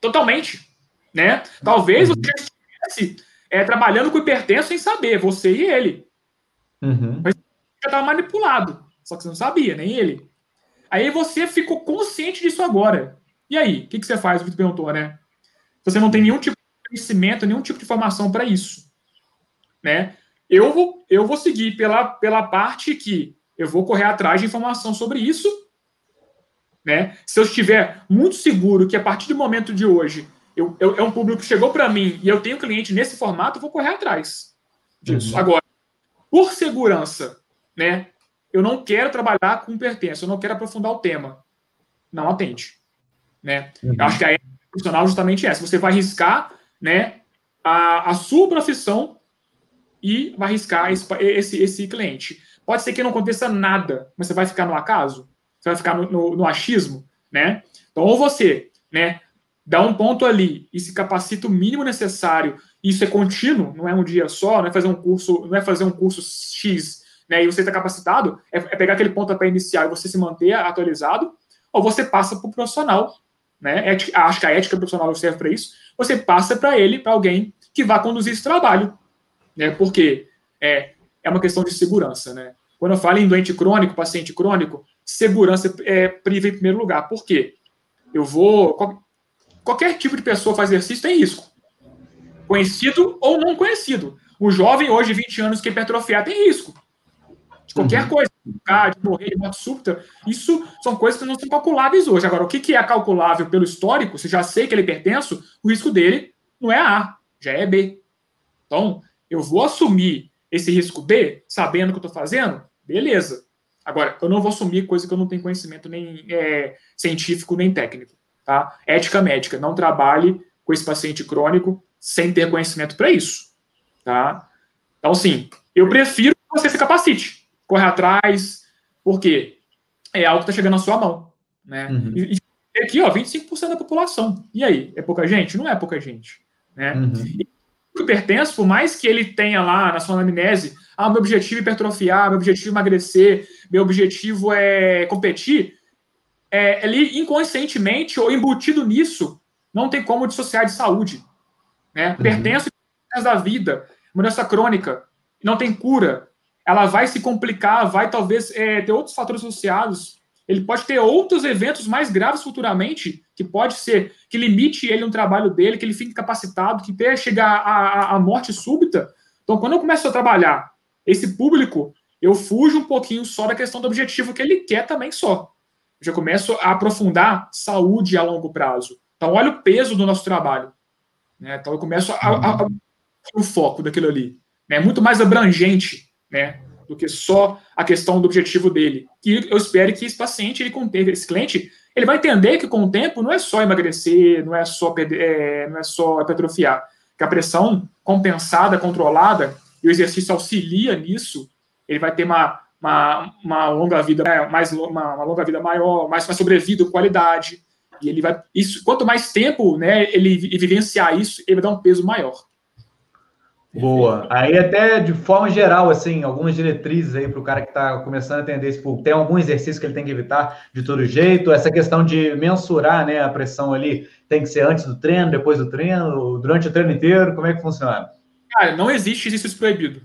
Totalmente. Né? Talvez uhum. você estivesse é, trabalhando com hipertenso sem saber, você e ele. Uhum. Mas já estava manipulado. Só que você não sabia, nem ele. Aí você ficou consciente disso agora. E aí, o que, que você faz? O Vitor perguntou, né? Você não tem nenhum tipo de conhecimento, nenhum tipo de informação para isso. Né? Eu vou, eu vou seguir pela, pela parte que eu vou correr atrás de informação sobre isso. Né? Se eu estiver muito seguro que a partir do momento de hoje eu, eu é um público que chegou para mim e eu tenho cliente nesse formato, eu vou correr atrás disso. Uhum. Agora, por segurança, né? Eu não quero trabalhar com pertença, eu não quero aprofundar o tema. Não atende. Né? Uhum. Eu acho que a ética profissional justamente é essa. Você vai arriscar né, a, a sua profissão e vai arriscar esse, esse, esse cliente. Pode ser que não aconteça nada, mas você vai ficar no acaso, você vai ficar no, no, no achismo, né? Então, ou você, né, dá um ponto ali e se capacita o mínimo necessário, isso é contínuo, não é um dia só, não é fazer um curso, não é fazer um curso X, né, e você está capacitado, é, é, pegar aquele ponto para iniciar e você se manter atualizado, ou você passa para o profissional, né? Ética, acho que a ética profissional serve para isso. Você passa para ele, para alguém que vá conduzir esse trabalho, né? Porque é, é uma questão de segurança, né? Quando eu falo em doente crônico, paciente crônico, segurança é priva em primeiro lugar. Por quê? Eu vou. Qualquer tipo de pessoa faz exercício tem risco. Conhecido ou não conhecido. O jovem hoje, 20 anos, que hipertrofiar tem risco. De qualquer uhum. coisa. De morrer de morte súbita. Isso são coisas que não são calculáveis hoje. Agora, o que é calculável pelo histórico, se já sei que ele é hipertenso, o risco dele não é A, já é B. Então, eu vou assumir esse risco B, sabendo o que eu estou fazendo, beleza. Agora, eu não vou assumir coisa que eu não tenho conhecimento nem é, científico nem técnico. Tá? Ética médica, não trabalhe com esse paciente crônico sem ter conhecimento para isso. Tá? Então, sim, eu prefiro que você se capacite, corre atrás, porque é algo que está chegando na sua mão. Né? Uhum. E, e aqui, ó, 25% da população. E aí, é pouca gente? Não é pouca gente. Né? Uhum. E hipertenso, por mais que ele tenha lá na sua anamnese, ah, meu objetivo é hipertrofiar, meu objetivo é emagrecer, meu objetivo é competir, é, ele inconscientemente ou embutido nisso, não tem como dissociar de saúde. Né? Uhum. Pertence da vida, uma doença crônica, não tem cura, ela vai se complicar, vai talvez é, ter outros fatores associados ele pode ter outros eventos mais graves futuramente, que pode ser que limite ele no trabalho dele, que ele fique capacitado, que até chegar à, à morte súbita. Então, quando eu começo a trabalhar esse público, eu fujo um pouquinho só da questão do objetivo que ele quer também só. Eu já começo a aprofundar saúde a longo prazo. Então, olha o peso do nosso trabalho. Né? Então, eu começo a, a, a, o foco daquilo ali. É né? muito mais abrangente, né? do que só a questão do objetivo dele. E eu espero que esse paciente, ele com esse cliente, ele vai entender que com o tempo não é só emagrecer, não é só, é, não é só hipertrofiar, que a pressão compensada, controlada, e o exercício auxilia nisso, ele vai ter uma, uma, uma longa vida, né, mais uma, uma, longa vida maior, mais uma sobrevida, qualidade. E ele vai. Isso, quanto mais tempo né, ele vivenciar isso, ele vai dar um peso maior. Boa. Aí até de forma geral, assim, algumas diretrizes aí para o cara que está começando a atender esse público. Tem algum exercício que ele tem que evitar de todo jeito? Essa questão de mensurar né, a pressão ali tem que ser antes do treino, depois do treino, durante o treino inteiro? Como é que funciona? Cara, não existe exercício proibido.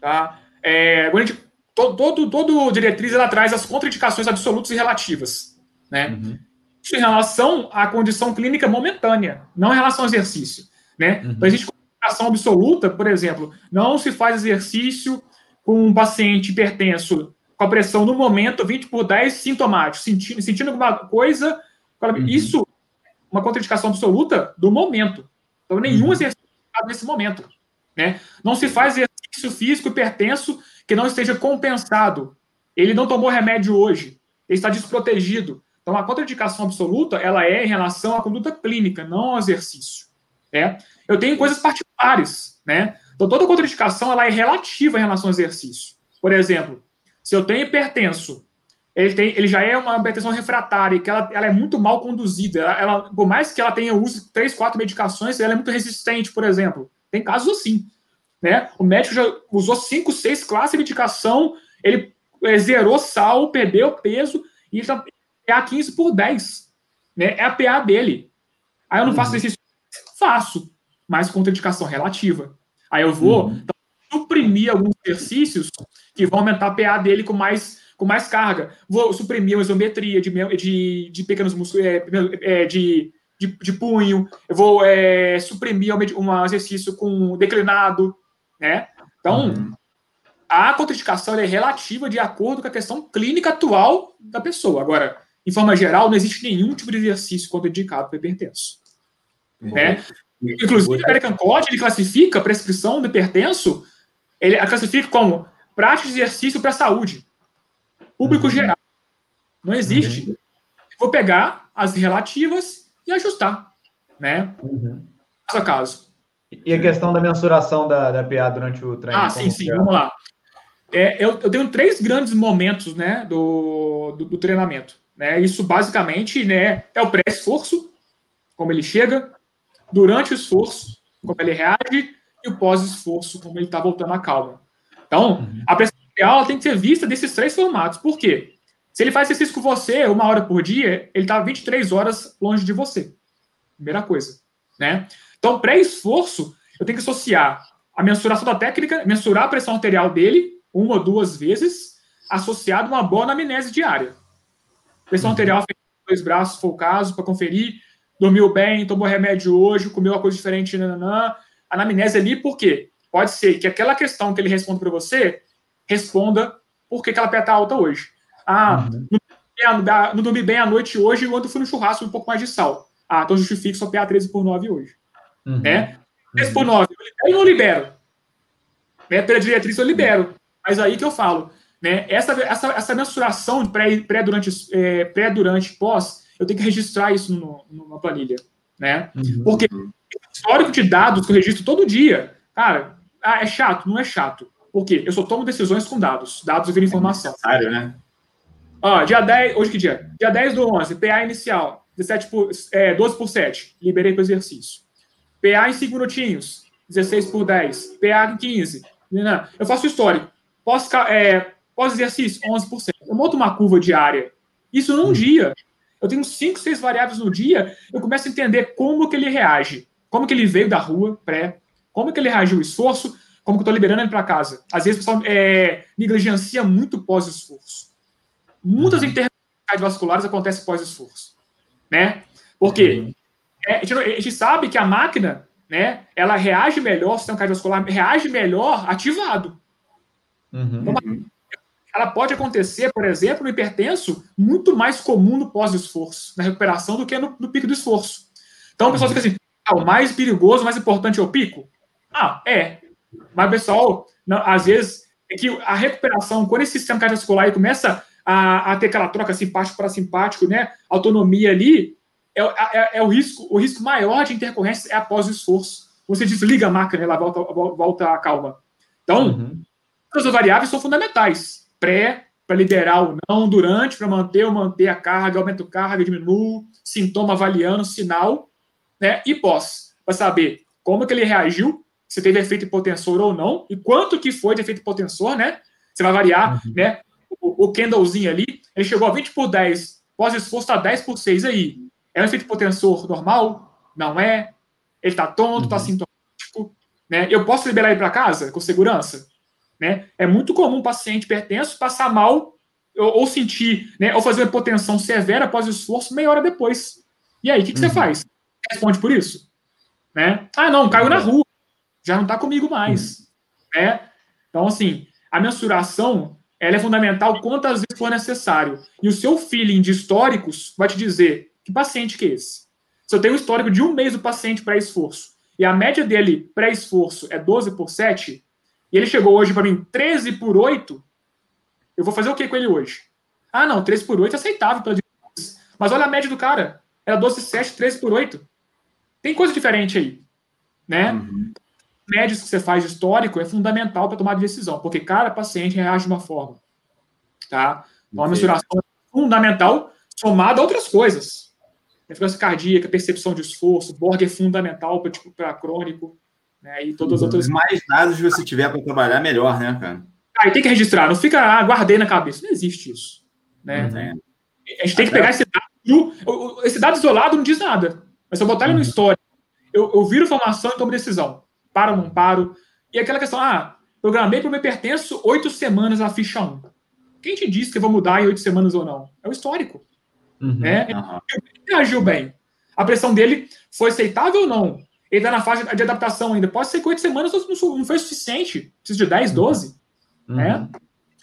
Tá? É, gente, todo, todo, todo diretriz ela traz as contraindicações absolutas e relativas. Né? Uhum. Isso em relação à condição clínica momentânea, não em relação ao exercício. Né? Uhum. Então, existe ação absoluta, por exemplo, não se faz exercício com um paciente hipertenso com a pressão no momento 20 por 10 sintomático, sentindo, sentindo alguma coisa. Uhum. Isso uma contraindicação absoluta do momento. Então, nenhum uhum. exercício nesse momento. Né? Não se faz exercício físico hipertenso que não esteja compensado. Ele não tomou remédio hoje. Ele está desprotegido. Então, a contraindicação absoluta, ela é em relação à conduta clínica, não ao exercício. Né? Eu tenho coisas particulares, né? Então, toda contraindicação, ela é relativa em relação ao exercício. Por exemplo, se eu tenho hipertenso, ele, tem, ele já é uma hipertensão refratária, que ela, ela é muito mal conduzida. Ela, ela, por mais que ela tenha uso de três, quatro medicações, ela é muito resistente, por exemplo. Tem casos assim. Né? O médico já usou cinco, seis classes de medicação, ele é, zerou sal, perdeu peso, e ele está PA 15 por 10. Né? É a PA dele. Aí eu não faço uhum. exercício? Faço, mas com indicação relativa. Aí eu vou uhum. então, suprimir alguns exercícios que vão aumentar a PA dele com mais, com mais carga. Vou suprimir a isometria de, de, de pequenos músculos, é, é, de, de, de, punho. Eu vou é, suprimir um exercício com declinado, né? Então, uhum. a contraindicação é relativa de acordo com a questão clínica atual da pessoa. Agora, em forma geral, não existe nenhum tipo de exercício contraindicado para hipertenso. Uhum. Né? Inclusive, o American Code ele classifica a prescrição do hipertenso, ele a classifica como prática de exercício para a saúde. Público uhum. geral. Não existe. Uhum. Vou pegar as relativas e ajustar. Né? Uhum. Caso a caso. E a questão da mensuração da, da PA durante o treino? Ah, sim, sim, é? vamos lá. É, eu, eu, tenho três grandes momentos né, do, do, do, treinamento. Né? Isso basicamente né, é o pré-esforço, como ele chega, durante o esforço, como ele reage, e o pós-esforço, como ele está voltando à calma. Então, uhum. a pressão arterial tem que ser vista desses três formatos. Por quê? Se ele faz exercício com você uma hora por dia, ele está 23 horas longe de você. Primeira coisa. Né? Então, pré-esforço, eu tenho que associar a mensuração da técnica, mensurar a pressão arterial dele uma ou duas vezes, associado a uma boa anamnese diária. Pressão uhum. arterial feita dois braços, se for o caso, para conferir. Dormiu bem, tomou remédio hoje, comeu uma coisa diferente, nananã. Anamnese ali, por quê? Pode ser que aquela questão que ele responde para você responda por que, que ela pé está alta hoje. Ah, uhum. não, não dormi bem à noite hoje, enquanto fui no churrasco um pouco mais de sal. Ah, então justifique sua PA 13 por 9 hoje. Uhum. Né? 13 por 9, eu libero ou não libero? Né? Pela diretriz eu libero. Mas aí que eu falo, né? Essa, essa, essa mensuração de pré, pré, durante, é, pré, durante, pós, eu tenho que registrar isso no, numa planilha, né? Uhum. Porque histórico de dados que eu registro todo dia, cara, ah, é chato? Não é chato. Por quê? Eu só tomo decisões com dados. Dados viram informação. É necessário, né? Ó, dia 10, hoje que dia? Dia 10 do 11, PA inicial, 17 por, é, 12 por 7, liberei para o exercício. PA em 5 minutinhos, 16 por 10. PA em 15. Eu faço histórico. Pós, é, pós-exercício, 11%. Eu monto uma curva diária. Isso num hum. dia. Eu tenho 5, 6 variáveis no dia, eu começo a entender como que ele reage. Como que ele veio da rua, pré, como que ele reagiu ao esforço, como que eu estou liberando ele para casa. Às vezes o pessoal é, negligencia muito pós-esforço. Muitas uhum. intervenções cardiovasculares acontecem pós-esforço. Né? Porque uhum. é, a, gente, a, gente, sabe que a máquina, né, ela reage melhor, o sistema cardiovascular reage melhor ativado. Uhum. Então, ela pode acontecer, por exemplo, no hipertenso, muito mais comum no pós-esforço, na recuperação, do que no, no, pico do esforço. Então, o pessoal fica assim, ah, o mais perigoso, o mais importante é o pico? Ah, é. Mas, pessoal, não, às vezes, é que a recuperação, quando esse sistema cardiovascular começa a, a, ter aquela troca simpático para simpático, né, autonomia ali, é, é, é, o risco, o risco maior de intercorrência é após o esforço. Você desliga a máquina, ela volta, volta a calma. Então, uhum. as variáveis são fundamentais. Pré, para liberar ou não, durante, para manter ou manter a carga, aumento carga, diminui, sintoma avaliando, sinal, né? E pós, para saber como que ele reagiu, se teve efeito hipotensor ou não, e quanto que foi de efeito hipotensor, né? Você vai variar, uhum. né? O, o Kendallzinho ali, ele chegou a 20 por 10, pós-esforço está 10 por 6 aí. É um efeito hipotensor normal? Não é? Ele está tonto, está uhum. sintomático, né? Eu posso liberar ele para casa com segurança? Né? É muito comum um paciente hipertenso passar mal ou, ou sentir, né, ou fazer uma hipotensão severa após o esforço meia hora depois. E aí, o que, que uhum. você faz? Responde por isso? Né? Ah, não, caiu na rua. Já não está comigo mais. Uhum. Né? Então, assim, a mensuração ela é fundamental quantas vezes for necessário. E o seu feeling de históricos vai te dizer que paciente que é esse. Se eu tenho um histórico de um mês do paciente pré-esforço e a média dele pré-esforço é 12 por 7, e ele chegou hoje para mim 13 por 8, eu vou fazer o que com ele hoje? Ah, não, 13 por 8 é aceitável pela Mas olha a média do cara. Era 12,7, 13 por 8. Tem coisa diferente aí. Né? Uhum. Médios que você faz histórico é fundamental para tomar decisão, porque cada paciente reage de uma forma. Tá? Então, a mensuração é fundamental, somada a outras coisas. Frequência cardíaca, percepção de esforço, Borg é fundamental para tipo, crônico. Né? E todas as outras. mais dados você tiver para trabalhar, melhor, né, cara? Aí ah, tem que registrar, não fica, ah, guardei na cabeça. Não existe isso. Né? Uhum. A gente tem que pegar esse dado. Esse dado isolado não diz nada. Mas se eu botar ele no uhum. histórico, eu, eu viro formação e tomo decisão. Paro ou não paro. E aquela questão, ah, programei para o meu pertenço oito semanas a ficha 1. Quem te disse que eu vou mudar em oito semanas ou não? É o histórico. Uhum. Né? Ele agiu bem. A pressão dele foi aceitável ou não? Ele está na fase de adaptação ainda. Pode ser que oito semanas não foi suficiente. Precisa de 10, 12. Uhum. Né?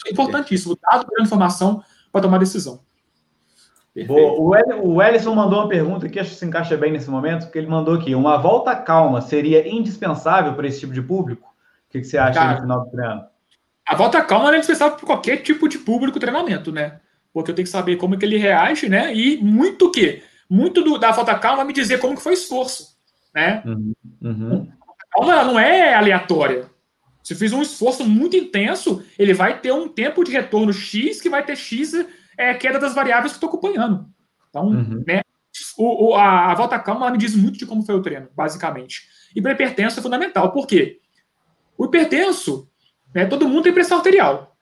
É importantíssimo. O dado da informação para tomar decisão. Boa. O Ellison mandou uma pergunta que acho que se encaixa bem nesse momento, porque ele mandou aqui: uma volta calma seria indispensável para esse tipo de público? O que, que você acha Cara, no final do treino? A volta calma é indispensável para qualquer tipo de público treinamento, né? Porque eu tenho que saber como que ele reage, né? E muito o quê? Muito do, da volta calma me dizer como que foi o esforço, né? Uhum. Uhum. A calma não é aleatória. Se fiz um esforço muito intenso, ele vai ter um tempo de retorno X que vai ter X é, queda das variáveis que estou acompanhando. Então, uhum. né, o, o, a, a, volta calma me diz muito de como foi o treino, basicamente. E para hipertenso é fundamental. Por quê? O hipertenso, né, todo mundo tem pressão arterial.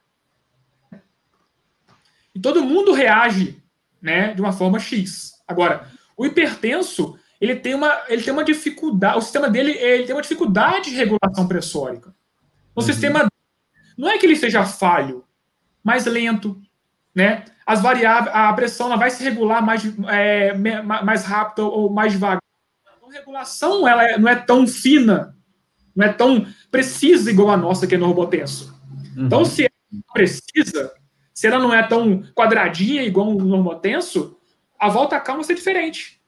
E todo mundo reage né, de uma forma X. Agora, o hipertenso, ele tem uma, ele tem uma dificuldade, o sistema dele ele tem uma dificuldade de regulação pressórica. O uhum. sistema não é que ele seja falho, mais lento, né? As variáveis, a pressão ela vai se regular mais, é, mais rápido ou mais devagar. Então, a regulação ela é, não é tão fina, não é tão precisa igual a nossa que é no robotenso. Uhum. Então, se ela precisa, se ela não é tão quadradinha igual no normotenso, a volta calma vai ser diferente.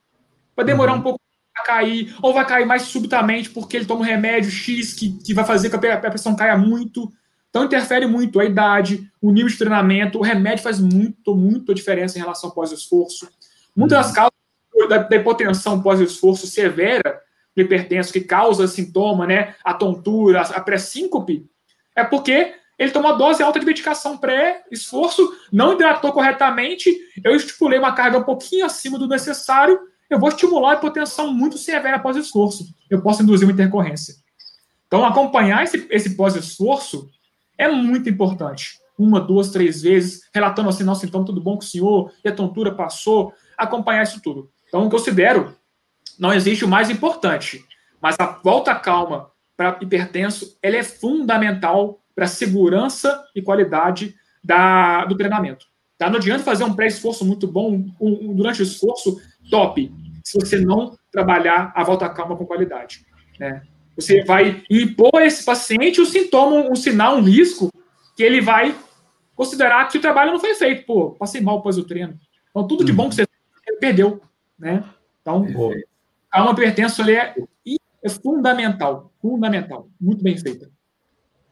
Vai demorar uhum. um pouco para cair, ou vai cair mais subitamente porque ele toma um remédio X que, que vai fazer com que a pressão caia muito. Então interfere muito a idade, o nível de treinamento, o remédio faz muito, muito diferença em relação ao pós-esforço. Muitas das uhum. causas da, da hipotensão pós-esforço severa do hipertenso que causa sintoma, né, a tontura, a pré-síncope, é porque ele tomou dose alta de medicação pré-esforço, não hidratou corretamente, eu estipulei uma carga um pouquinho acima do necessário, eu vou estimular a hipotensão muito severa após esforço. Eu posso induzir uma intercorrência. Então, acompanhar esse, esse pós-esforço é muito importante. Uma, duas, três vezes, relatando assim, nossa, então tudo bom com o senhor, e a tontura passou, acompanhar isso tudo. Então, eu considero, não existe o mais importante, mas a volta calma para hipertenso, ela é fundamental para a segurança e qualidade da, do treinamento. Tá? Não adianta fazer um pré-esforço muito bom, um, um, durante o esforço, top, se você não trabalhar a volta calma com qualidade. Né? Você vai impor a esse paciente o sintoma, um sinal, um risco, que ele vai considerar que o trabalho não foi feito. Pô, passei mal após o treino. Então, tudo de bom que você perdeu. Né? Então, a uma pertença ali é, é fundamental. Fundamental. Muito bem feita.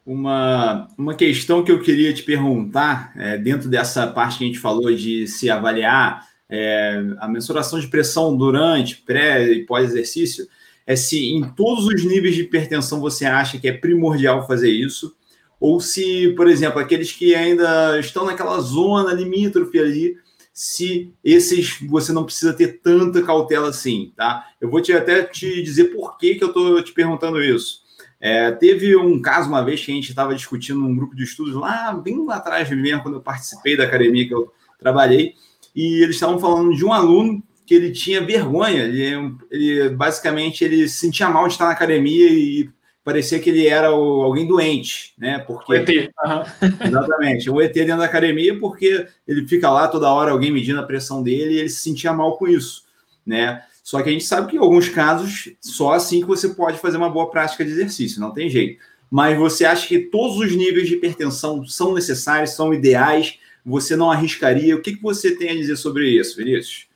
Uma, uma questão que eu queria te perguntar, é, dentro dessa parte que a gente falou de se avaliar é, a mensuração de pressão durante, pré e pós-exercício, é se em todos os níveis de hipertensão você acha que é primordial fazer isso, ou se, por exemplo, aqueles que ainda estão naquela zona limítrofe ali, se esses você não precisa ter tanta cautela assim, tá? Eu vou te, até te dizer por que, que eu estou te perguntando isso. É, teve um caso uma vez que a gente estava discutindo num grupo de estudos lá, bem lá atrás mesmo, quando eu participei da academia que eu trabalhei, e eles estavam falando de um aluno que ele tinha vergonha, ele, ele, basicamente ele se sentia mal de estar na academia e parecia que ele era o, alguém doente, né? Porque, o ET. Uhum. Exatamente, o ET dentro da academia, porque ele fica lá toda hora, alguém medindo a pressão dele, e ele se sentia mal com isso, né? Só que a gente sabe que em alguns casos, só assim que você pode fazer uma boa prática de exercício, não tem jeito. Mas você acha que todos os níveis de hipertensão são necessários, são ideais? Você não arriscaria? O que, que você tem a dizer sobre isso, Vinícius?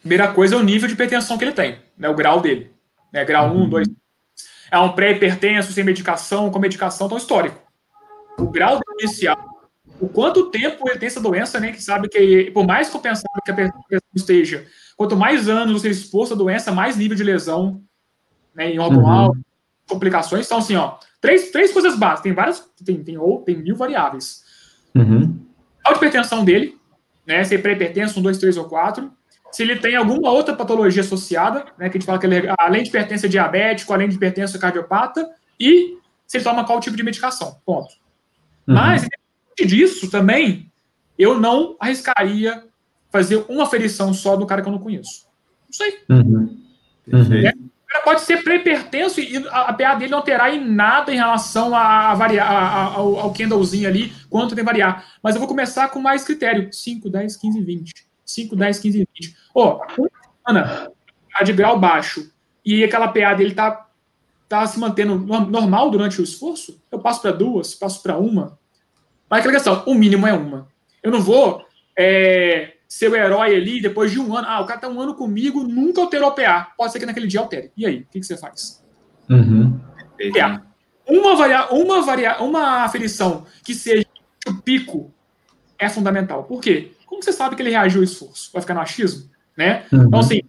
Primeira coisa é o nível de hipertensão que ele tem, né, o grau dele. Né, grau 1, 2. Uhum. É um pré-hipertenso, sem medicação, com medicação, tão histórico. O grau inicial o quanto tempo ele tem essa doença, né? Que sabe que, por mais compensado que a pessoa esteja, quanto mais anos você exposto à doença, mais nível de lesão, né? Em órgão uhum. alto, complicações. Então, assim, ó, três, três coisas básicas. Tem várias, tem, tem, ou, tem mil variáveis. Uhum. A hipertensão dele, né? Se é pré-hipertenso, um, dois, três ou quatro. Se ele tem alguma outra patologia associada, né? Que a gente fala que ele, além de hipertensão diabético, além de hipertensão cardiopata, e se ele toma qual tipo de medicação. Ponto. Uhum. Mas, disso também, eu não arriscaria fazer uma aferição só do cara que eu não conheço. Não sei. Uhum. Uhum. É, pode ser pré-hipertenso e a, PA dele não terá em nada em relação a, a variar, a, ao, ao Kendallzinho ali, quanto tem variar. Mas eu vou começar com mais critério: 5, 10, 15, 20. 5, 10, 15, 20. Ó, oh, uma a de grau baixo e aquela PA dele tá, tá se mantendo normal durante o esforço, eu passo para duas, passo para uma. Mas aquela questão, o mínimo é uma. Eu não vou é, ser o herói ali depois de um ano. Ah, o cara tá um ano comigo, nunca alterou PA. Pode ser que naquele dia altere. E aí, o que, que você faz? Uhum. É, uma, varia, uma, varia, uma aferição que seja o pico é fundamental. Por quê? Como você sabe que ele reagiu ao esforço? Vai ficar no achismo? Né? Uhum. Então, assim,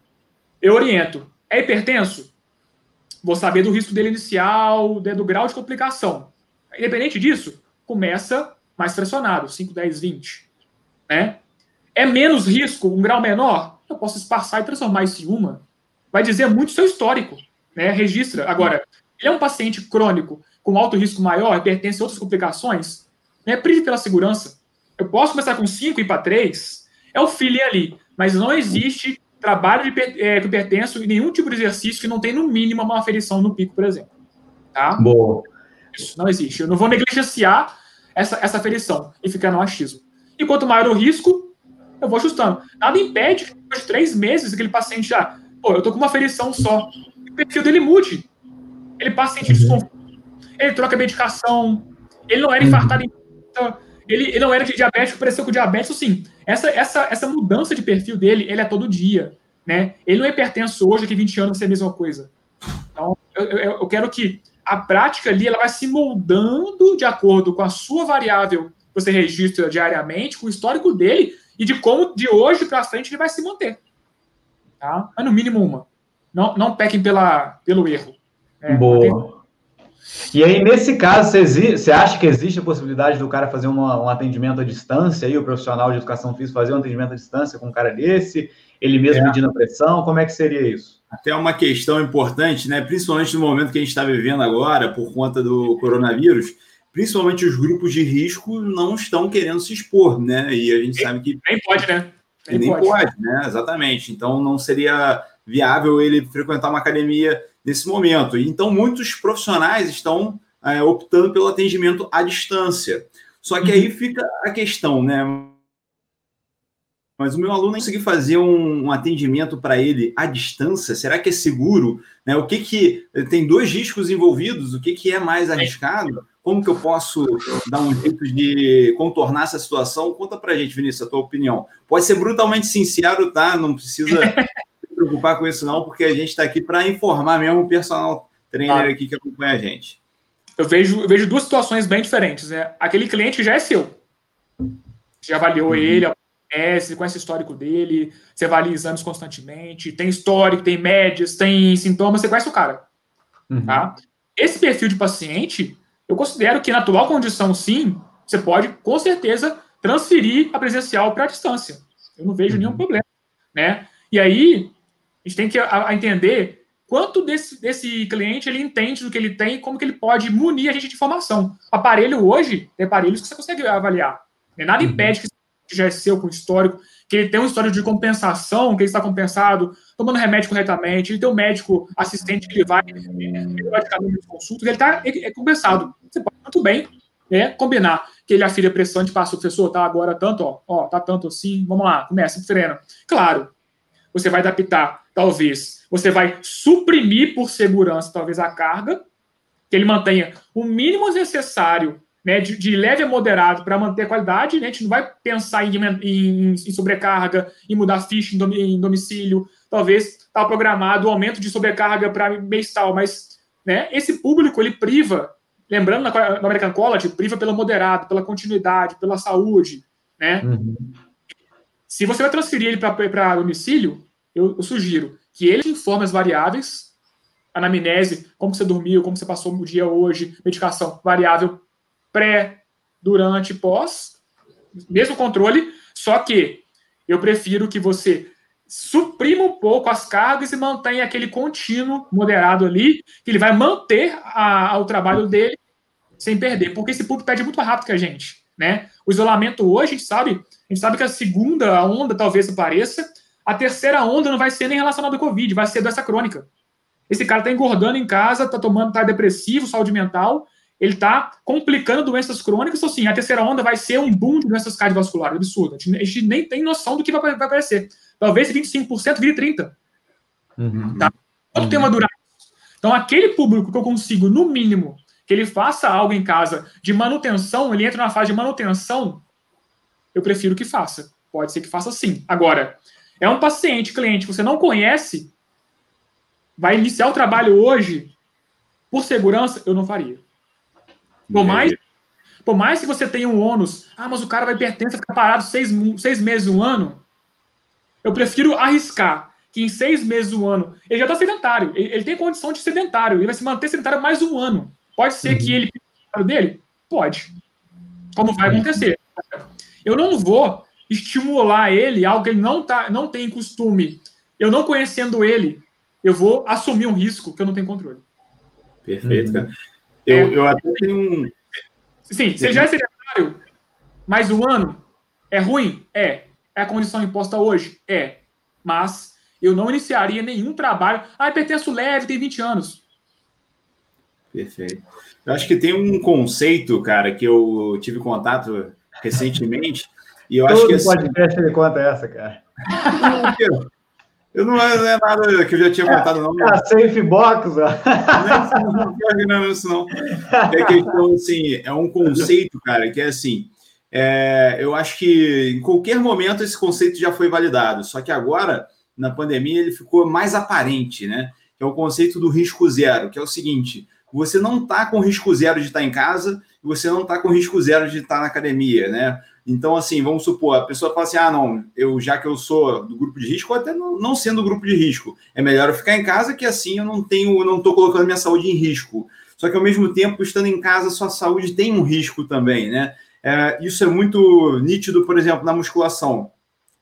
eu oriento. É hipertenso? Vou saber do risco dele inicial, do grau de complicação. Independente disso, começa mais pressionado, 5, 10, 20. Né? É menos risco, um grau menor? Eu posso espaçar e transformar isso em uma. Vai dizer muito seu histórico. Né? Registra. Agora, ele é um paciente crônico com alto risco maior, pertence a outras complicações, né? prive pela segurança. Eu posso começar com 5 e ir para 3, é o feeling ali, mas não existe trabalho de é, que pertenço e nenhum tipo de exercício que não tem no mínimo uma aferição no pico, por exemplo. Tá? Boa. Isso não existe. Eu não vou negligenciar essa, essa aferição e ficar no achismo. E quanto maior o risco, eu vou ajustando. Nada impede que depois de três meses aquele paciente já, pô, eu tô com uma aferição só, o perfil dele mude. Ele passa a sentir uhum. desconforto, ele troca medicação, ele não era uhum. infartado em ele, ele não era de diabetes, pareceu com diabetes, assim, essa, essa, essa mudança de perfil dele, ele é todo dia, né? Ele não é hipertenso hoje, que 20 anos vai ser a mesma coisa. Então, eu, eu, eu quero que a prática ali, ela vai se moldando de acordo com a sua variável que você registra diariamente, com o histórico dele, e de como de hoje para frente ele vai se manter. Tá? Mas no mínimo uma. Não, não pequem pela, pelo erro. É, Boa. E aí, nesse caso, você, acha que existe a possibilidade do cara fazer uma, um atendimento à distância, aí, o profissional de educação física fazer um atendimento à distância com um cara desse, ele mesmo é. medindo a pressão? Como é que seria isso? Até uma questão importante, né? principalmente no momento que a gente está vivendo agora, por conta do coronavírus, principalmente os grupos de risco, não estão querendo se expor, né? E a gente nem, sabe que. Nem pode, né? Nem, nem pode. pode, né? Exatamente. Então não seria viável ele frequentar uma academia nesse momento. Então, muitos profissionais estão é, optando pelo atendimento à distância. Só que aí uhum. fica a questão, né? Mas o meu aluno conseguir fazer um, um atendimento para ele à distância, será que é seguro? Né? O que que tem dois riscos envolvidos? O que que é mais arriscado? Como que eu posso dar um jeito de contornar essa situação? Conta para gente, Vinícius, a tua opinião. Pode ser brutalmente sincero, tá? Não precisa preocupar com isso não, porque a gente está aqui para informar mesmo o personal trainer ah. aqui que acompanha a gente. Eu vejo, eu vejo duas situações bem diferentes, né? Aquele cliente já é seu, já avaliou uhum. ele, você conhece o histórico dele, você avalia exames constantemente, tem histórico, tem médias, tem sintomas, você conhece o cara. Uhum. Tá? Esse perfil de paciente, eu considero que na atual condição, sim, você pode, com certeza, transferir a presencial para a distância. Eu não vejo uhum. nenhum problema. Né? E aí, a gente tem que a, a entender quanto desse, desse cliente ele entende do que ele tem, como que ele pode munir a gente de informação. Aparelho hoje, tem aparelhos que você consegue avaliar. Nada uhum. impede que já é seu com histórico, que ele tem um histórico de compensação, que ele está compensado, tomando remédio corretamente, ele tem um médico assistente que ele vai periodicamente nos consultas, ele está é, é compensado. Você pode muito bem né, combinar que ele afira a pressão de passo, professor, tá agora tanto, ó, ó, tá tanto assim, vamos lá, começa, treina. Claro, você vai adaptar, talvez, você vai suprimir por segurança, talvez, a carga, que ele mantenha o mínimo necessário né, de, de, leve a moderado para manter a qualidade, né, a gente não vai pensar em, em, em sobrecarga, em mudar ficha em, em domicílio, talvez está programado o aumento de sobrecarga para mês tal, mas né, esse público ele priva lembrando, na, na American College, priva pelo moderado, pela continuidade, pela saúde, né? Uhum. Se você vai transferir ele para domicílio, eu, eu, sugiro que ele informe as variáveis, anamnese, como você dormiu, como você passou o dia hoje, medicação, variável pré, durante, pós, mesmo controle, só que eu prefiro que você suprima um pouco as cargas e mantenha aquele contínuo moderado ali, que ele vai manter a, a, o trabalho dele sem perder, porque esse público pede muito rápido que a gente, né? O isolamento hoje, a gente sabe, a gente sabe que a segunda onda talvez apareça, a terceira onda não vai ser nem relacionada ao Covid, vai ser doença crônica. Esse cara tá engordando em casa, tá tomando, tá depressivo, saúde mental, ele está complicando doenças crônicas, então, assim, a terceira onda vai ser um boom de doenças cardiovasculares, absurdo. A gente, a gente nem tem noção do que vai, vai aparecer. Talvez 25% vire 30%. Uhum. Tá? Quanto uhum. tem uma durada? Então, aquele público que eu consigo, no mínimo, que ele faça algo em casa de manutenção, ele entra na fase de manutenção, eu prefiro que faça. Pode ser que faça sim. Agora, é um paciente, cliente que você não conhece, vai iniciar o trabalho hoje, por segurança, eu não faria. Por mais, por mais que você tenha um ônus, ah, mas o cara vai pertencer, ficar parado seis, seis meses, um ano, eu prefiro arriscar que em seis meses, um ano, ele já está sedentário, ele, ele, tem condição de sedentário, ele vai se manter sedentário mais um ano. Pode ser uhum. que ele dele? Pode. Como vai acontecer. Eu não vou estimular ele algo que ele não, tá, não tem costume. Eu não conhecendo ele, eu vou assumir um risco que eu não tenho controle. Perfeito, cara. Eu, é, eu até tenho um. Sim, ele já é secretário, mais um ano, é ruim? É. É a condição imposta hoje? É. Mas eu não iniciaria nenhum trabalho. Ah, pertenço leve, tem 20 anos. Perfeito. Eu acho que tem um conceito, cara, que eu tive contato recentemente. E eu Todo acho que. Todo podcast ele conta essa, cara. Eu não, é, não é nada que eu já tinha contado, não. É a safe box, ó. Não, é isso, não. É questão, assim, é um conceito, cara, que é assim. É, eu acho que em qualquer momento esse conceito já foi validado, só que agora, na pandemia, ele ficou mais aparente, né? Que é o conceito do risco zero, que é o seguinte: você não está com risco zero de estar em casa, e você não está com risco zero de estar na academia, né? Então, assim, vamos supor, a pessoa fala assim: ah, não, eu já que eu sou do grupo de risco, ou até não, não sendo do grupo de risco, é melhor eu ficar em casa que assim eu não tenho, não estou colocando minha saúde em risco. Só que ao mesmo tempo, estando em casa, sua saúde tem um risco também, né? É, isso é muito nítido, por exemplo, na musculação.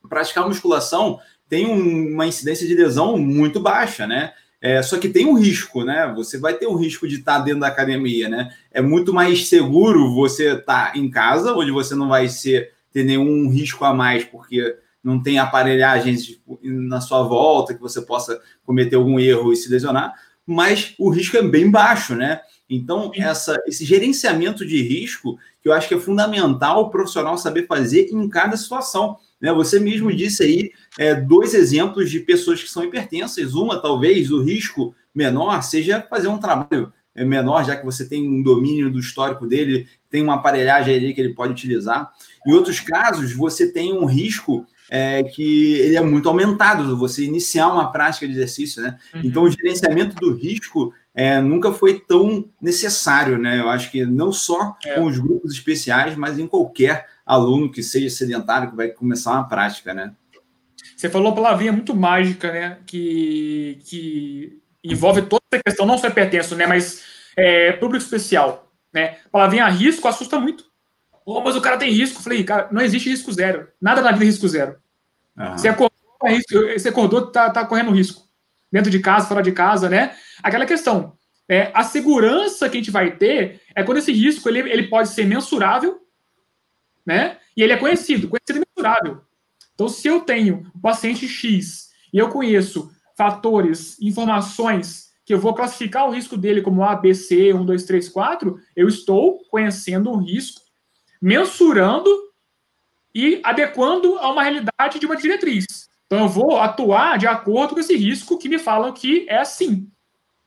Praticar musculação tem um, uma incidência de lesão muito baixa, né? É, só que tem um risco, né? Você vai ter um risco de estar dentro da academia, né? É muito mais seguro você estar em casa, onde você não vai ser, ter nenhum risco a mais, porque não tem aparelhagens tipo, na sua volta que você possa cometer algum erro e se lesionar, mas o risco é bem baixo, né? Então, essa, esse gerenciamento de risco, que eu acho que é fundamental o profissional saber fazer em cada situação. Né? Você mesmo disse aí é, dois exemplos de pessoas que são hipertensas. Uma, talvez, o risco menor seja fazer um trabalho é, menor, já que você tem um domínio do histórico dele, tem uma aparelhagem ali que ele pode utilizar. Em outros casos, você tem um risco é, que ele é muito aumentado, você iniciar uma prática de exercício, né? Uhum. Então, o gerenciamento do risco é, nunca foi tão necessário, né? Eu acho que não só é. com os grupos especiais, mas em qualquer aluno que seja sedentário, que vai começar uma prática, né? Você falou uma palavrinha muito mágica, né? Que, que envolve toda essa questão, não só hipertenso, né? Mas é, público especial, né? A palavrinha risco assusta muito. Oh, mas o cara tem risco. falei, cara, não existe risco zero. Nada na vida é risco zero. Uhum. Você acordou, você acordou tá, tá correndo risco. Dentro de casa, fora de casa, né? Aquela questão. É, a segurança que a gente vai ter é quando esse risco ele, ele pode ser mensurável né? E ele é conhecido, conhecido e mensurável. Então, se eu tenho um paciente X e eu conheço fatores, informações que eu vou classificar o risco dele como A, B, C, 1, 2, 3, 4, eu estou conhecendo um risco, mensurando e adequando a uma realidade de uma diretriz. Então, eu vou atuar de acordo com esse risco que me falam que é assim.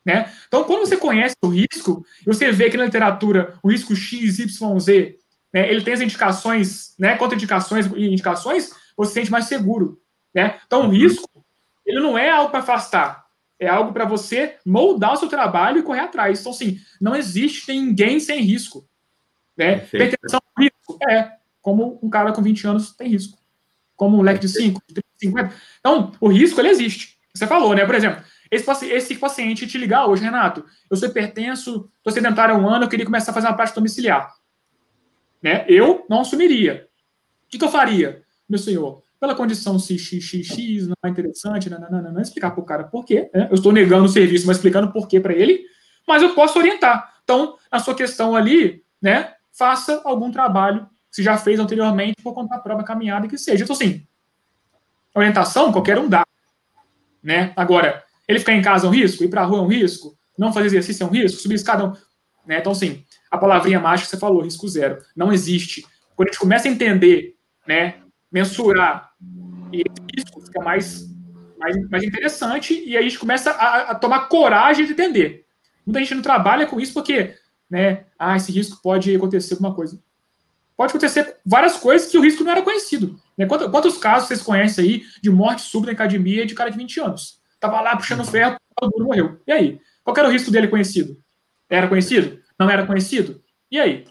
Né? Então, quando você conhece o risco, você vê que na literatura o risco X, Y, Z né, ele tem as indicações, né, contraindicações e indicações, você se sente mais seguro. Né? Então, o uhum. risco, ele não é algo para afastar, É algo para você moldar o seu trabalho e correr atrás. Então, assim, não existe ninguém sem risco. Né? Perfeito. risco? É, como um cara com 20 anos tem risco. Como um leque de 5, de 50. Então, o risco, ele existe. Você falou, né? Por exemplo, esse, esse paciente te ligar hoje, Renato, eu sou hipertenso, estou sedentário há um ano, eu queria começar a fazer uma prática domiciliar. Né? Eu não assumiria. O que, que eu faria, meu senhor? Pela condição XXX, não é interessante, não, não, não, não explicar para o cara por quê. Né? Eu estou negando o serviço, mas explicando por quê para ele, mas eu posso orientar. Então, na sua questão ali, né, faça algum trabalho, se já fez anteriormente, por conta própria caminhada que seja. Então, assim, orientação, qualquer um dá. Né? Agora, ele ficar em casa é um risco, ir para a rua é um risco, não fazer exercício é um risco, subir escada é um... Né? Então, assim, a palavrinha mágica que você falou, risco zero, não existe. Quando a gente começa a entender, né, mensurar, e risco fica mais, mais, mais interessante, e aí a gente começa a, a tomar coragem de entender. Muita gente não trabalha com isso porque, né, ah, esse risco pode acontecer alguma coisa. Pode acontecer várias coisas que o risco não era conhecido. Né? Quantos, quantos casos vocês conhecem aí de morte súbita na academia de cara de 20 anos? Tava lá puxando ferro, o morreu. E aí? Qual era o risco dele conhecido? Era conhecido? Não era conhecido? E aí?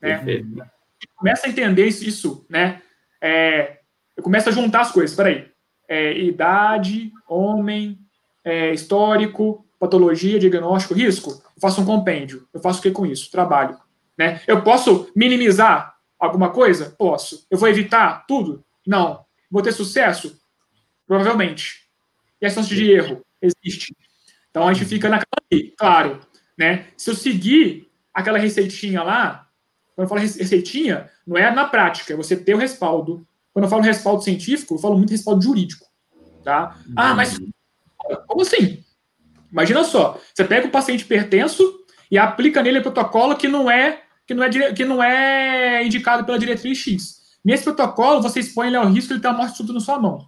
Né? Começa a entender isso, né? É, eu começo a juntar as coisas. Peraí. É, idade, homem, é, histórico, patologia, diagnóstico, risco. Eu faço um compêndio. Eu faço o que com isso? Trabalho. Né? Eu posso minimizar alguma coisa? Posso. Eu vou evitar tudo? Não. Vou ter sucesso? Provavelmente. E a chance de erro existe. Então a gente fica naquela ali, claro. Né? Se eu seguir aquela receitinha lá, quando eu falo receitinha, não é na prática, é você ter o respaldo. Quando eu falo respaldo científico, eu falo muito respaldo jurídico. Tá? Ah, mas como assim? Imagina só, você pega o paciente hipertenso e aplica nele um protocolo que não é que não é, que não é indicado pela diretriz X. Nesse protocolo, você expõe ele ao risco de ele ter uma morte súbita na sua mão.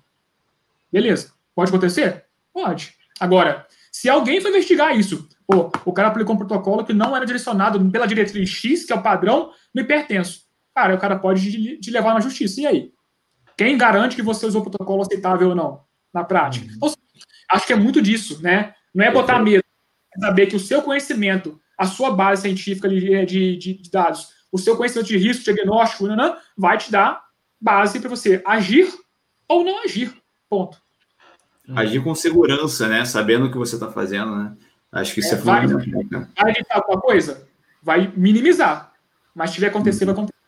Beleza. Pode acontecer? Pode. Agora, se alguém for investigar isso, pô, o cara aplicou um protocolo que não era direcionado pela diretriz X, que é o padrão, no hipertenso. Cara, o cara pode te levar na justiça. E aí? Quem garante que você usou o protocolo aceitável ou não, na prática? Uhum. Então, acho que é muito disso, né? Não é botar medo, é saber que o seu conhecimento, a sua base científica de, de, de dados, o seu conhecimento de risco, diagnóstico, não, não, vai te dar base para você agir ou não agir. Ponto. Agir com segurança, né? Sabendo o que você está fazendo, né? Acho que isso é, é fundamental. Vai, vai evitar alguma coisa? Vai minimizar. Mas se tiver acontecer, vai acontecer.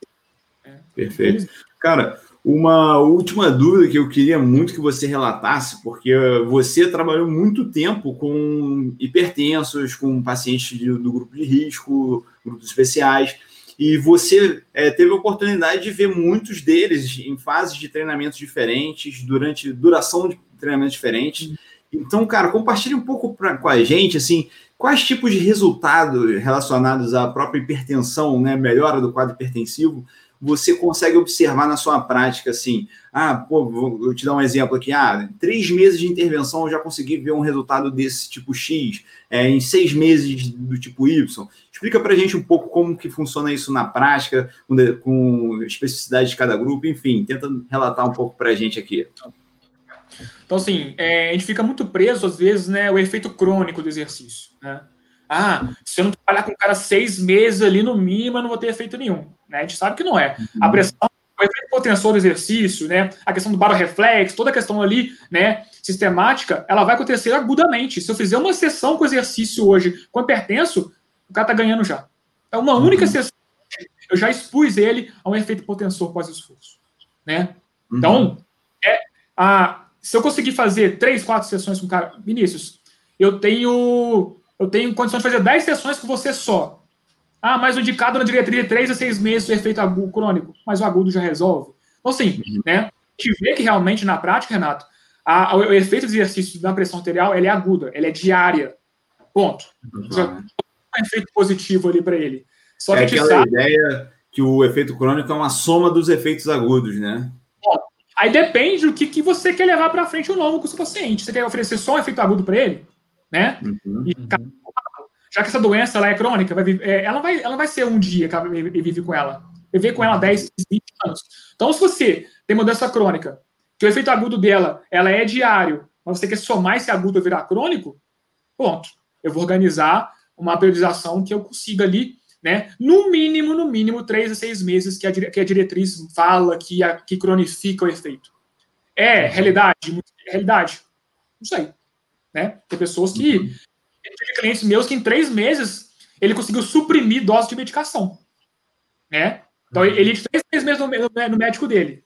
É. Perfeito. Cara, uma última dúvida que eu queria muito que você relatasse, porque você trabalhou muito tempo com hipertensos, com pacientes do grupo de risco, grupos especiais, e você é, teve a oportunidade de ver muitos deles em fases de treinamentos diferentes, durante duração de treinamentos diferentes. Então, cara, compartilhe um pouco pra, com a gente, assim, quais tipos de resultados relacionados à própria hipertensão, né, melhora do quadro hipertensivo, você consegue observar na sua prática, assim, ah, pô, vou te dar um exemplo aqui, ah, três meses de intervenção eu já consegui ver um resultado desse tipo X, é, em seis meses do tipo Y. Explica para a gente um pouco como que funciona isso na prática, com, com especificidade de cada grupo, enfim, tenta relatar um pouco para a gente aqui. Assim, é, a gente fica muito preso, às vezes, né, o efeito crônico do exercício. Né? Ah, se eu não trabalhar com o cara seis meses ali no mínimo, eu não vou ter efeito nenhum. Né? A gente sabe que não é. Uhum. A pressão, o efeito potensor do exercício, né, a questão do baroreflexo, toda a questão ali, né, sistemática, ela vai acontecer agudamente. Se eu fizer uma sessão com exercício hoje com hipertenso, o cara tá ganhando já. É uma única uhum. sessão, eu já expus ele a um efeito potensor pós-esforço. Né? Uhum. Então, é, a, se eu conseguir fazer três, quatro sessões com o cara, Vinícius, eu tenho eu tenho condições de fazer 10 sessões com você só. Ah, mas o indicado na diretoria de 3 a 6 meses o efeito agudo, crônico, mas o agudo já resolve. Então, assim, uhum. né, a gente vê que realmente na prática, Renato, a, a, o efeito do exercício da pressão arterial é aguda, ela é diária. Ponto. Uhum. Já um efeito positivo ali para ele. Só é que aquela sabe... ideia que o efeito crônico é uma soma dos efeitos agudos, né? Aí depende do que, que você quer levar para frente ou não com o seu paciente. Você quer oferecer só um efeito agudo para ele, né? Uhum, e, já que essa doença ela é crônica, vai, é, ela, vai, ela vai ser um dia que ela vive com ela. Viver com ela 10, 20 anos. Então, se você tem uma doença crônica, que o efeito agudo dela ela é diário, mas você quer somar esse agudo virar crônico, Ponto. Eu vou organizar uma periodização que eu consiga ali, né? No mínimo, no mínimo, três a seis meses que a, que a diretriz fala, que, a, que cronifica o efeito. É realidade? Realidade? Não sei. Né? Tem pessoas que. Uhum. Tem clientes meus que em três meses ele conseguiu suprimir dose de medicação. Né? Então, uhum. ele fez três meses no, no, no médico dele.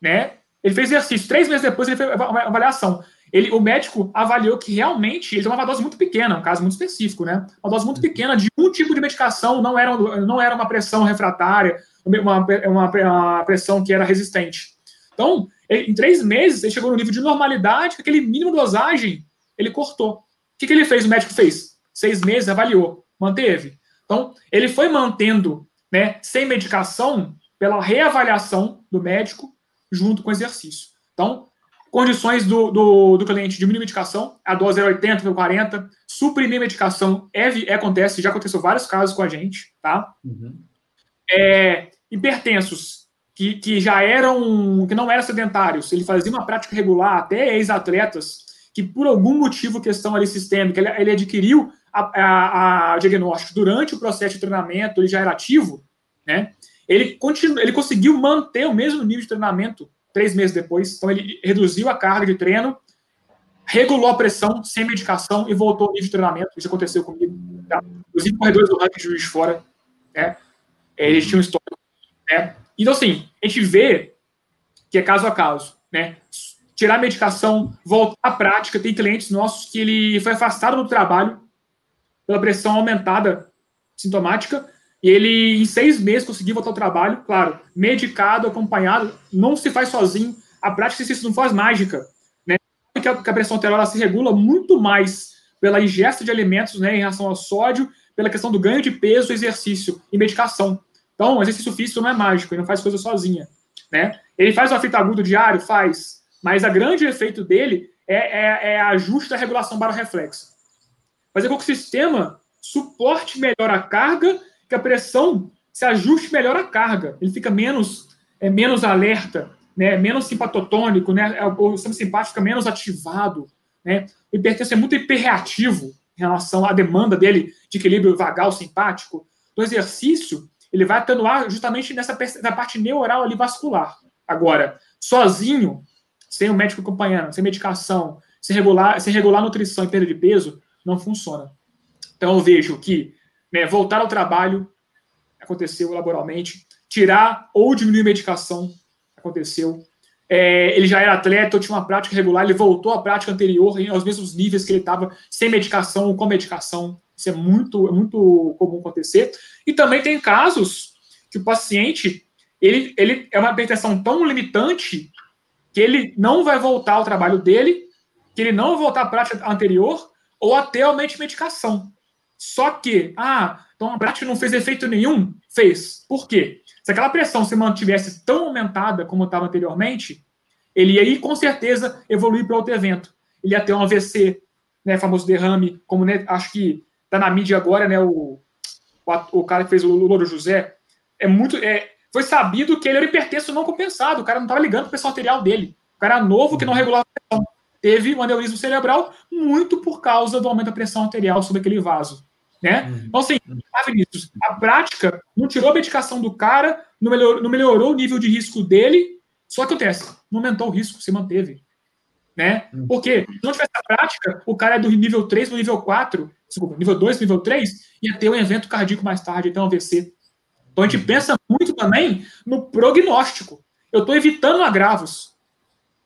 Né? Ele fez exercício. Três meses depois, ele fez avaliação. Ele, o médico avaliou que realmente ele tomava uma dose muito pequena, um caso muito específico, né? Uma dose muito pequena de um tipo de medicação, não era, não era uma pressão refratária, uma, uma, uma pressão que era resistente. Então, ele, em três meses, ele chegou no nível de normalidade, aquele mínimo dosagem, ele cortou. O que, que ele fez? O médico fez? Seis meses, avaliou, manteve. Então, ele foi mantendo, né, sem medicação, pela reavaliação do médico, junto com o exercício. Então, condições do, do, do cliente diminuir medicação, a dose é 80, 40, suprimir medicação é, é, acontece, já aconteceu vários casos com a gente, tá? Uhum. É, hipertensos, que, que já eram, que não eram sedentários, ele fazia uma prática regular, até ex-atletas, que por algum motivo, questão ali sistêmica, ele, ele adquiriu a, a, a, diagnóstico durante o processo de treinamento, ele já era ativo, né? Ele, continu, ele conseguiu manter o mesmo nível de treinamento três meses depois. Então, ele reduziu a carga de treino, regulou a pressão sem medicação e voltou ao nível de treinamento. Isso aconteceu comigo. Tá? Corredores do ranking de juiz fora, né? Eles tinham um histórico. Né? Então, assim, a gente vê que é caso a caso, né? Tirar a medicação, voltar à prática. Tem clientes nossos que ele foi afastado do trabalho pela pressão aumentada sintomática e ele, em seis meses, conseguiu voltar ao trabalho, claro, medicado, acompanhado, não se faz sozinho. A prática isso não faz mágica. Né? Que a pressão arterial se regula muito mais pela ingesta de alimentos né, em relação ao sódio, pela questão do ganho de peso, exercício e medicação. Então, exercício físico não é mágico, ele não faz coisa sozinha. Né? Ele faz o efeito agudo diário? Faz. Mas o grande efeito dele é, é, é ajuste da regulação baroreflexa. Fazer com que o sistema suporte melhor a carga que a pressão se ajuste melhor à carga. Ele fica menos, é, menos alerta, né, menos simpatotônico, né, é, o sistema simpático fica menos ativado. Né? O hipertenso é muito hiperreativo em relação à demanda dele de equilíbrio vagal simpático. Do exercício, ele vai atenuar justamente nessa na parte neural ali vascular. Agora, sozinho, sem o médico acompanhando, sem medicação, sem regular, sem regular nutrição e perda de peso, não funciona. Então eu vejo que né, voltar ao trabalho, aconteceu laboralmente, tirar ou diminuir medicação, aconteceu. É, ele já era atleta, tinha uma prática regular, ele voltou à prática anterior aos mesmos níveis que ele estava, sem medicação ou com medicação. Isso é muito, é muito comum acontecer. E também tem casos que o paciente ele, ele é uma hipertensão tão limitante que ele não vai voltar ao trabalho dele, que ele não vai voltar à prática anterior, ou até aumente medicação. Só que, ah, então a prática não fez efeito nenhum? Fez. Por quê? Se aquela pressão se mantivesse tão aumentada como estava anteriormente, ele ia, com certeza, evoluir para outro evento. Ele ia ter um AVC, né, famoso derrame, como né, acho que está na mídia agora, né, o, o, o, cara que fez o Louro José, é muito, é, foi sabido que ele era hipertenso não compensado, o cara não estava ligando para a pressão arterial dele. O cara novo que não regulava a pressão. Teve um aneurisma cerebral muito por causa do aumento da pressão arterial sobre aquele vaso. Né? Uhum. Então, assim, ah, Vinícius, a prática não tirou a medicação do cara, não melhorou, não melhorou o nível de risco dele, só que acontece, não aumentou o risco, se manteve. Né? Uhum. Porque se não tivesse a prática, o cara é do nível 3 para nível 4, desculpa, nível 2 nível 3, ia ter um evento cardíaco mais tarde, então um AVC. Então a gente uhum. pensa muito também no prognóstico. Eu estou evitando agravos.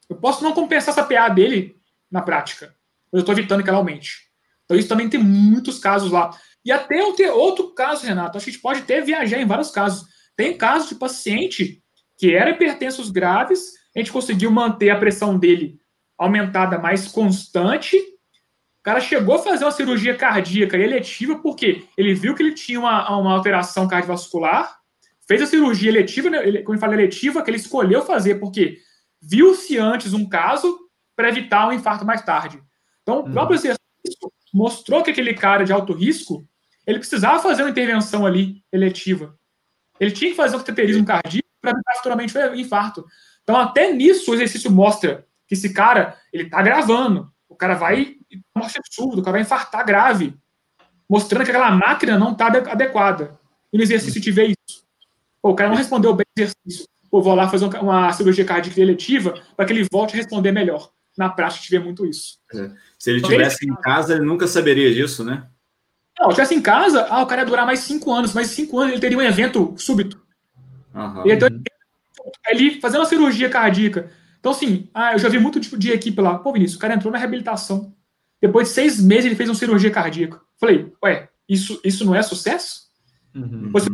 Eu posso não compensar essa PA dele na prática, mas eu estou evitando que ela aumente. Então, isso também tem muitos casos lá. E até eu ter outro caso, Renato, acho que a gente pode até viajar em vários casos. Tem casos de paciente que era hipertensos graves, a gente conseguiu manter a pressão dele aumentada mais constante. O cara chegou a fazer uma cirurgia cardíaca eletiva porque ele viu que ele tinha uma, uma alteração cardiovascular, fez a cirurgia eletiva, né, ele, como ele fala eletiva, que ele escolheu fazer porque viu-se antes um caso para evitar um infarto mais tarde. Então, o próprio exercício mostrou que aquele cara de alto risco, ele precisava fazer uma intervenção ali eletiva. Ele tinha que fazer um cateterismo cardíaco para evitar futuramente o infarto. Então, até nisso, o exercício mostra que esse cara, ele está gravando. O cara vai morte absurda, o cara vai infartar grave, mostrando que aquela máquina não está adequada. E no exercício tiver isso. Pô, o cara não respondeu bem o exercício. Pô, vou lá fazer uma cirurgia cardíaca eletiva para que ele volte a responder melhor. Na prática, tiver muito isso. É. Se ele estivesse em casa, ele nunca saberia disso, né? Não, se estivesse em casa, ah, o cara ia durar mais cinco anos, mais cinco anos ele teria um evento súbito. Uhum. Ele, ele fazendo uma cirurgia cardíaca. Então, assim, ah, eu já vi muito tipo de equipe lá. Pô, Vinícius, o cara entrou na reabilitação. Depois de seis meses, ele fez uma cirurgia cardíaca. Falei, ué, isso, isso não é sucesso? Uhum. Você,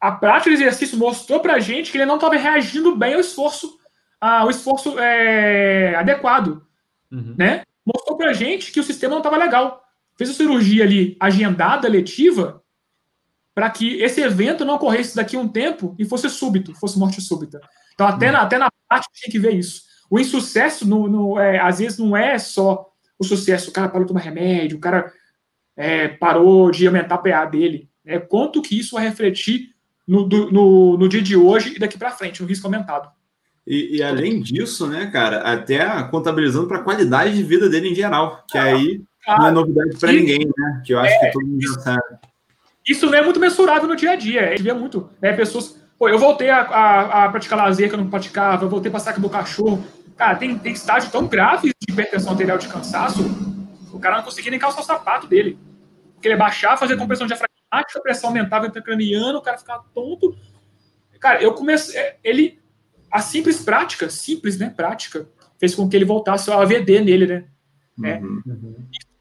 a prática do exercício mostrou pra gente que ele não estava reagindo bem ao esforço, ao esforço é, adequado. Uhum. Né? Mostrou pra gente que o sistema não estava legal. Fez a cirurgia ali agendada, letiva, para que esse evento não ocorresse daqui a um tempo e fosse súbito, fosse morte súbita. Então, até, uhum. na, até na prática, tem que ver isso. O insucesso, no, no, é, às vezes, não é só o sucesso. O cara parou de tomar remédio, o cara é, parou de aumentar a PA dele. Né? Quanto que isso vai refletir no, do, no, no dia de hoje e daqui para frente, no risco aumentado. E, e, além disso, né, cara, até contabilizando para a qualidade de vida dele em geral, que ah, aí ah, não é novidade para ninguém, né? Que eu acho é, que todo mundo já sabe. Isso não é muito mensurável no dia a dia. A gente vê muito, né, pessoas. Pô, eu voltei a, a, a praticar lazer que eu não praticava, eu voltei a passar com o meu cachorro. Cara, tem, tem estágio tão grave de hipertensão arterial de cansaço, o cara não conseguia nem calçar o sapato dele. Porque ele baixar, fazer compressão diafragmática, a pressão aumentava intracraniana, o cara ficava tonto. Cara, eu comecei. É, ele. A simples prática, simples, né? Prática, fez com que ele voltasse a AVD nele, né? É. Uhum.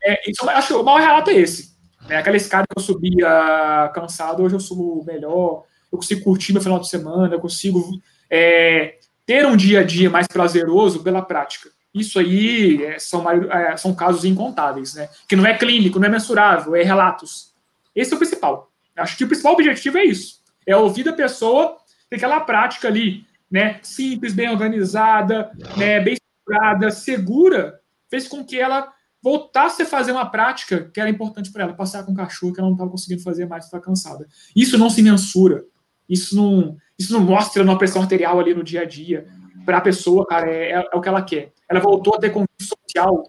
É, então, acho que o maior relato é esse. É aquela escada que eu subia cansado, hoje eu subo melhor, eu consigo curtir meu final de semana, eu consigo é, ter um dia a dia mais prazeroso pela prática. Isso aí é, são, é, são casos incontáveis, né? Que não é clínico, não é mensurável, é relatos. Esse é o principal. Acho que o principal objetivo é isso. É ouvir da pessoa ter aquela prática ali, né? Simples, bem organizada, né? bem estruturada, segura, fez com que ela voltasse a fazer uma prática que era importante para ela, passar com o cachorro que ela não estava conseguindo fazer mais, estava cansada. Isso não se mensura. Isso não, isso não mostra uma pressão arterial ali no dia a dia. Para a pessoa, cara, é, é, é, o que ela quer. Ela voltou a ter convívio social.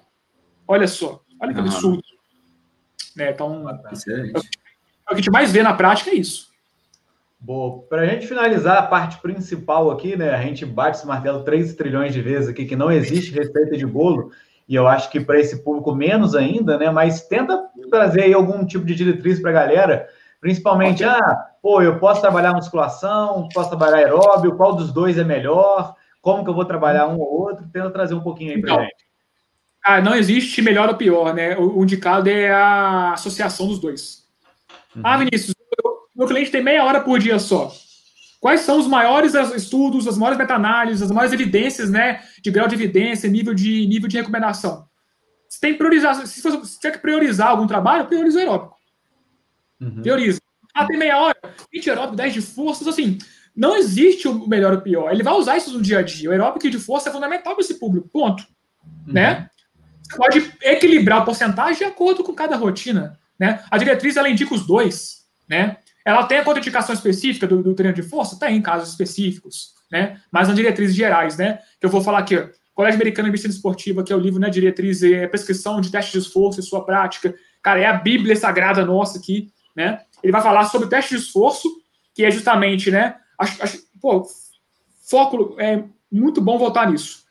Olha só, olha que absurdo. Né? Então, é, é o que a gente mais vê na prática é isso. Bom, para a gente finalizar a parte principal aqui, né? A gente bate esse martelo 3 trilhões de vezes aqui que não existe receita de bolo, e eu acho que para esse público menos ainda, né? Mas tenta trazer aí algum tipo de diretriz para a galera Principalmente, okay. ah, pô, eu posso trabalhar musculação, posso trabalhar aeróbio, qual dos dois é melhor? Como que eu vou trabalhar um ou outro? Tenta trazer um pouquinho aí para então, gente. Ah, não existe melhor ou pior, né? O, indicado é a associação dos dois. Uhum. Ah, Vinícius, meu cliente tem meia hora por dia só. Quais são os maiores estudos, as maiores meta-análises, as maiores evidências, né, de grau de evidência, nível de nível de recomendação? Se tem priorizar, se você tiver que priorizar algum trabalho, prioriza o aeróbico. Uhum. Teoriza. Ah, tem meia hora, 20 aeróbico, 10 de forças, assim, não existe o melhor ou o pior. Ele vai usar isso no dia a dia. O aeróbico de força é fundamental para esse público, ponto. Uhum. Né? Você pode equilibrar a porcentagem de acordo com cada rotina. Né? A diretriz, ela indica os dois. Né? Ela tem a contraindicação específica do, do treino de força? Tem, em casos específicos. Né? Mas nas diretrizes gerais, né? Que eu vou falar aqui, Colégio Americano de Medicina Esportiva, que é o livro, né? Diretriz, é prescrição de teste de esforço e sua prática. Cara, é a Bíblia sagrada nossa aqui, né? Ele vai falar sobre o teste de esforço, que é justamente, né? Acho, acho, pô, foco é muito bom voltar nisso.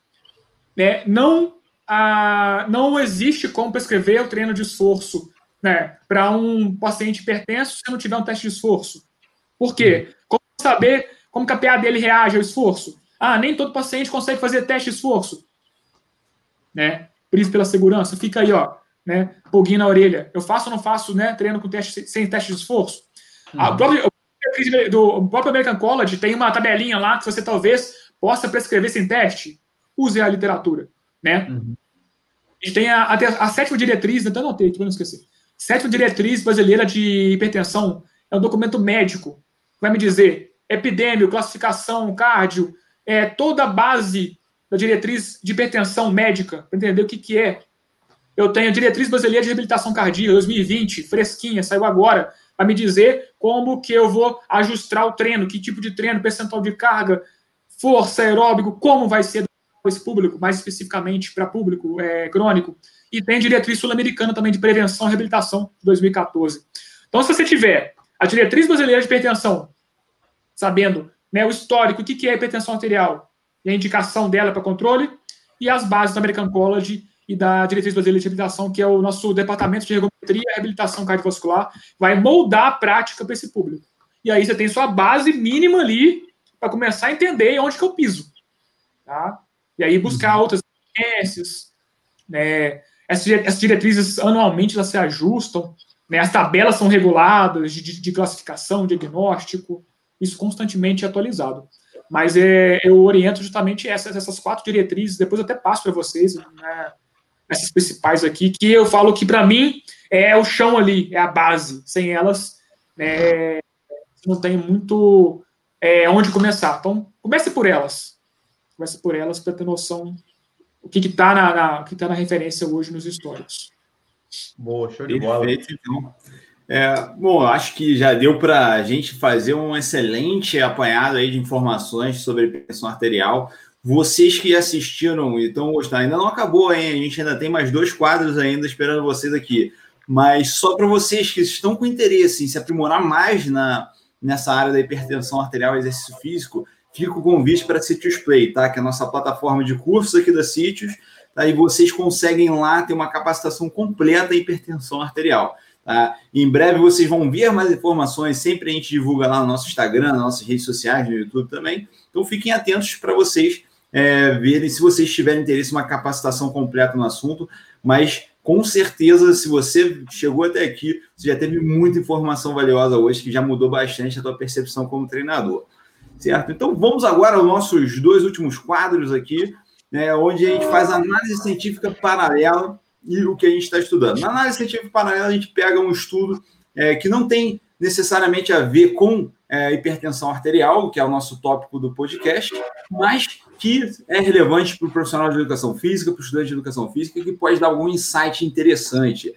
Né? Não, a, não existe como prescrever o treino de esforço né, para um paciente hipertenso se não tiver um teste de esforço. Por quê? Como saber como que a PA dele reage ao esforço? Ah, nem todo paciente consegue fazer teste de esforço. Né? Por isso, pela segurança, fica aí, ó né? Pulguinho na orelha. Eu faço ou não faço, né? Treino com teste, sem teste de esforço? Uhum. A própria, do próprio American College tem uma tabelinha lá que você talvez possa prescrever sem teste. Use a literatura, né? Uhum. A gente tem a, a, a sétima diretriz, então anotei aqui para não esquecer. Sétima diretriz brasileira de hipertensão é um documento médico vai me dizer epidêmio, classificação, cardio, é toda a base da diretriz de hipertensão médica, para entender o que, que é. Eu tenho a Diretriz Brasileira de Reabilitação Cardíaca 2020, fresquinha, saiu agora, para me dizer como que eu vou ajustar o treino, que tipo de treino, percentual de carga, força aeróbico, como vai ser esse público, mais especificamente para público é, crônico, e tem diretriz sul-americana também de prevenção e reabilitação de 2014. Então, se você tiver a diretriz brasileira de hipertensão, sabendo né, o histórico, o que é hipertensão arterial e a indicação dela para controle, e as bases da American College e da diretriz brasileira de reabilitação, que é o nosso departamento de ergometria e reabilitação cardiovascular, vai moldar a prática para esse público. E aí você tem sua base mínima ali para começar a entender onde que eu piso. Tá? E aí buscar uhum. outras experiências. Né? Essas, diretrizes anualmente elas se ajustam. Né? As tabelas são reguladas de, de, classificação, diagnóstico. Isso constantemente é atualizado. Mas é, eu oriento justamente essas, essas quatro diretrizes, depois eu até passo para vocês, né, essas principais aqui, que eu falo que para mim é o chão ali, é a base. Sem elas, né, não tem muito é, onde começar. Então, comece por elas. Comece por elas para ter noção o que está na, na, que tá na referência hoje nos históricos. Boa, show de bola. Perfeito, então. É, bom, acho que já deu para a gente fazer um excelente apanhado aí de informações sobre pressão arterial. Vocês que assistiram e estão gostando, ainda não acabou, hein? A gente ainda tem mais dois quadros ainda esperando vocês aqui. Mas só para vocês que estão com interesse em se aprimorar mais na, nessa área da hipertensão arterial e exercício físico, fica o convite para a Citius Play, tá? Que é a nossa plataforma de cursos aqui da Citius. Tá? E vocês conseguem lá ter uma capacitação completa em hipertensão arterial. Tá? Em breve vocês vão ver mais informações, sempre a gente divulga lá no nosso Instagram, nas nossas redes sociais, no YouTube também. Então fiquem atentos para vocês é, verem se vocês tiverem interesse em uma capacitação completa no assunto, mas com certeza, se você chegou até aqui, você já teve muita informação valiosa hoje, que já mudou bastante a tua percepção como treinador. Certo? Então vamos agora aos nossos dois últimos quadros aqui, né, onde a gente faz análise científica paralela e o que a gente está estudando. Na análise científica paralela, a gente pega um estudo é, que não tem necessariamente a ver com é, hipertensão arterial, que é o nosso tópico do podcast, mas que é relevante para o profissional de educação física, para o estudante de educação física, que pode dar algum insight interessante.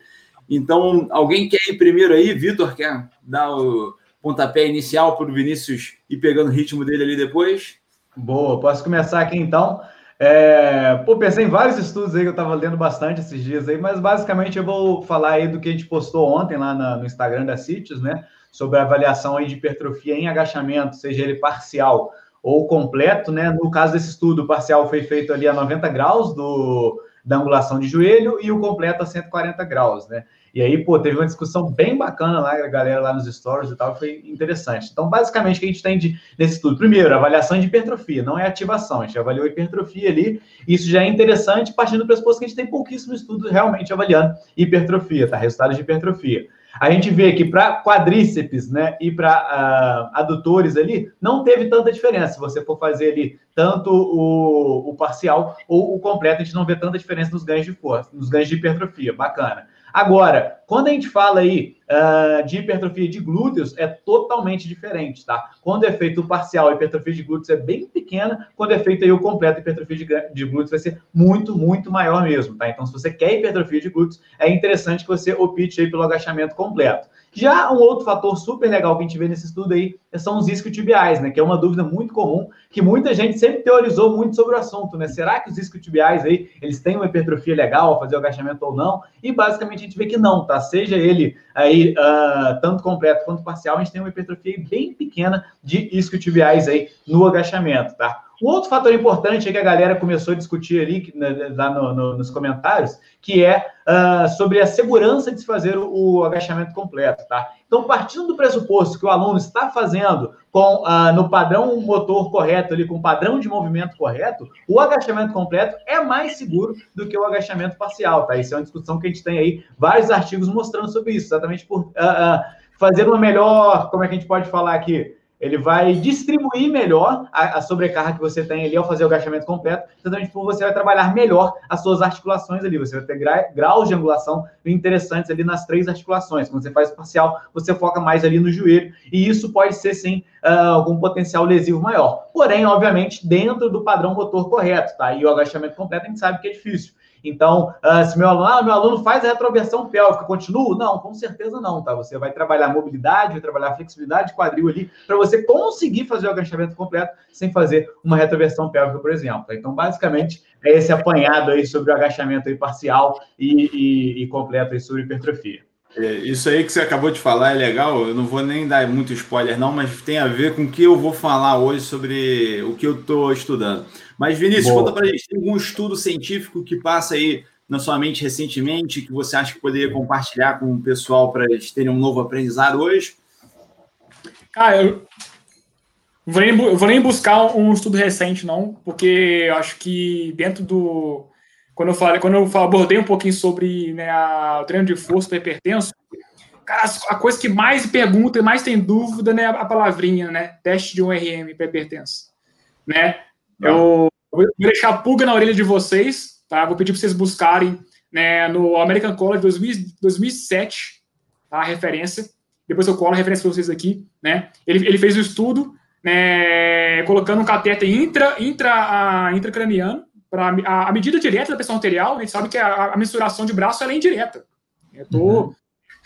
Então, alguém quer ir primeiro aí? Vitor, quer dar o pontapé inicial para o Vinícius ir pegando o ritmo dele ali depois? Boa, posso começar aqui então. É, pô, pensei em vários estudos aí que eu estava lendo bastante esses dias aí, mas basicamente eu vou falar aí do que a gente postou ontem lá na, no Instagram da Cities, né? Sobre a avaliação aí de hipertrofia em agachamento, seja ele parcial ou completo, né? No caso desse estudo, o parcial foi feito ali a 90 graus do, da angulação de joelho e o completo a 140 graus, né? E aí, pô, teve uma discussão bem bacana lá, a galera lá nos stories e tal, foi interessante. Então, basicamente, o que a gente tem de, nesse estudo? Primeiro, avaliação de hipertrofia, não é ativação, a gente avaliou a hipertrofia ali, isso já é interessante, partindo do pressuposto que a gente tem pouquíssimo estudo realmente avaliando hipertrofia, tá? Resultados de hipertrofia. A gente vê que para quadríceps, né, e para uh, ah, adutores ali, não teve tanta diferença. Se você for fazer ali tanto o, o parcial ou o completo, a gente não vê tanta diferença nos ganhos de força, nos ganhos de hipertrofia. Bacana. Agora, quando a gente fala aí uh, de hipertrofia de glúteos, é totalmente diferente, tá? Quando é feito parcial, a hipertrofia de glúteos é bem pequena, quando é feito aí o completo, a hipertrofia de, de glúteos vai ser muito, muito maior mesmo, tá? Então, se você quer hipertrofia de glúteos, é interessante que você opte aí pelo agachamento completo. Já um outro fator super legal que a gente vê nesse estudo aí são os isquiotibiais, né? Que é uma dúvida muito comum, que muita gente sempre teorizou muito sobre o assunto, né? Será que os isquiotibiais aí, eles têm uma hipertrofia legal ao fazer o agachamento ou não? E basicamente a gente vê que não, tá? Seja ele aí uh, tanto completo quanto parcial, a gente tem uma hipertrofia bem pequena de isquiotibiais aí no agachamento, tá? Um outro fator importante é que a galera começou a discutir ali né, lá no, no, nos comentários, que é uh, sobre a segurança de se fazer o, o, agachamento completo, tá? Então, partindo do pressuposto que o aluno está fazendo com uh, no padrão motor correto, ali, com o padrão de movimento correto, o agachamento completo é mais seguro do que o agachamento parcial, tá? Isso é uma discussão que a gente tem aí vários artigos mostrando sobre isso, exatamente por uh, fazer uma melhor, como é que a gente pode falar aqui? Ele vai distribuir melhor a, a, sobrecarga que você tem ali ao fazer o agachamento completo, exatamente porque você vai trabalhar melhor as suas articulações ali. Você vai ter gra, graus de angulação interessantes ali nas três articulações. Quando você faz o parcial, você foca mais ali no joelho, e isso pode ser, sim, uh, algum potencial lesivo maior. Porém, obviamente, dentro do padrão motor correto, tá? E o agachamento completo a gente sabe que é difícil. Então, uh, se meu aluno, ah, meu aluno faz a retroversão pélvica, continua? Não, com certeza não, tá? Você vai trabalhar mobilidade, vai trabalhar flexibilidade de quadril ali, para você conseguir fazer o agachamento completo sem fazer uma retroversão pélvica, por exemplo. Então, basicamente, é esse apanhado aí sobre o agachamento aí parcial e, e, e completo aí sobre hipertrofia. É, isso aí que você acabou de falar é legal. Eu não vou nem dar muito spoiler, não, mas tem a ver com o que eu vou falar hoje sobre o que eu estou estudando. Mas, Vinícius, Boa. conta para a gente: tem algum estudo científico que passa aí na sua mente recentemente que você acha que poderia compartilhar com o pessoal para eles terem um novo aprendizado hoje? Cara, eu vou nem, vou nem buscar um estudo recente, não, porque eu acho que dentro do quando eu falei, quando eu abordei um pouquinho sobre né, a, o treino de força para hipertenso, cara, a coisa que mais pergunta e mais tem dúvida né, a palavrinha, né? Teste de um RM para hipertenso. Né? Eu vou deixar a pulga na orelha de vocês, tá? Vou pedir para vocês buscarem né, no American College 2000, 2007, tá? A referência. Depois eu colo a referência para vocês aqui, né? Ele, ele fez o um estudo, né, colocando um cateter intra, intra, intracraniano, para a, a, medida direta da pressão arterial, a gente sabe que a, a mensuração de braço é indireta. Eu tô, uhum.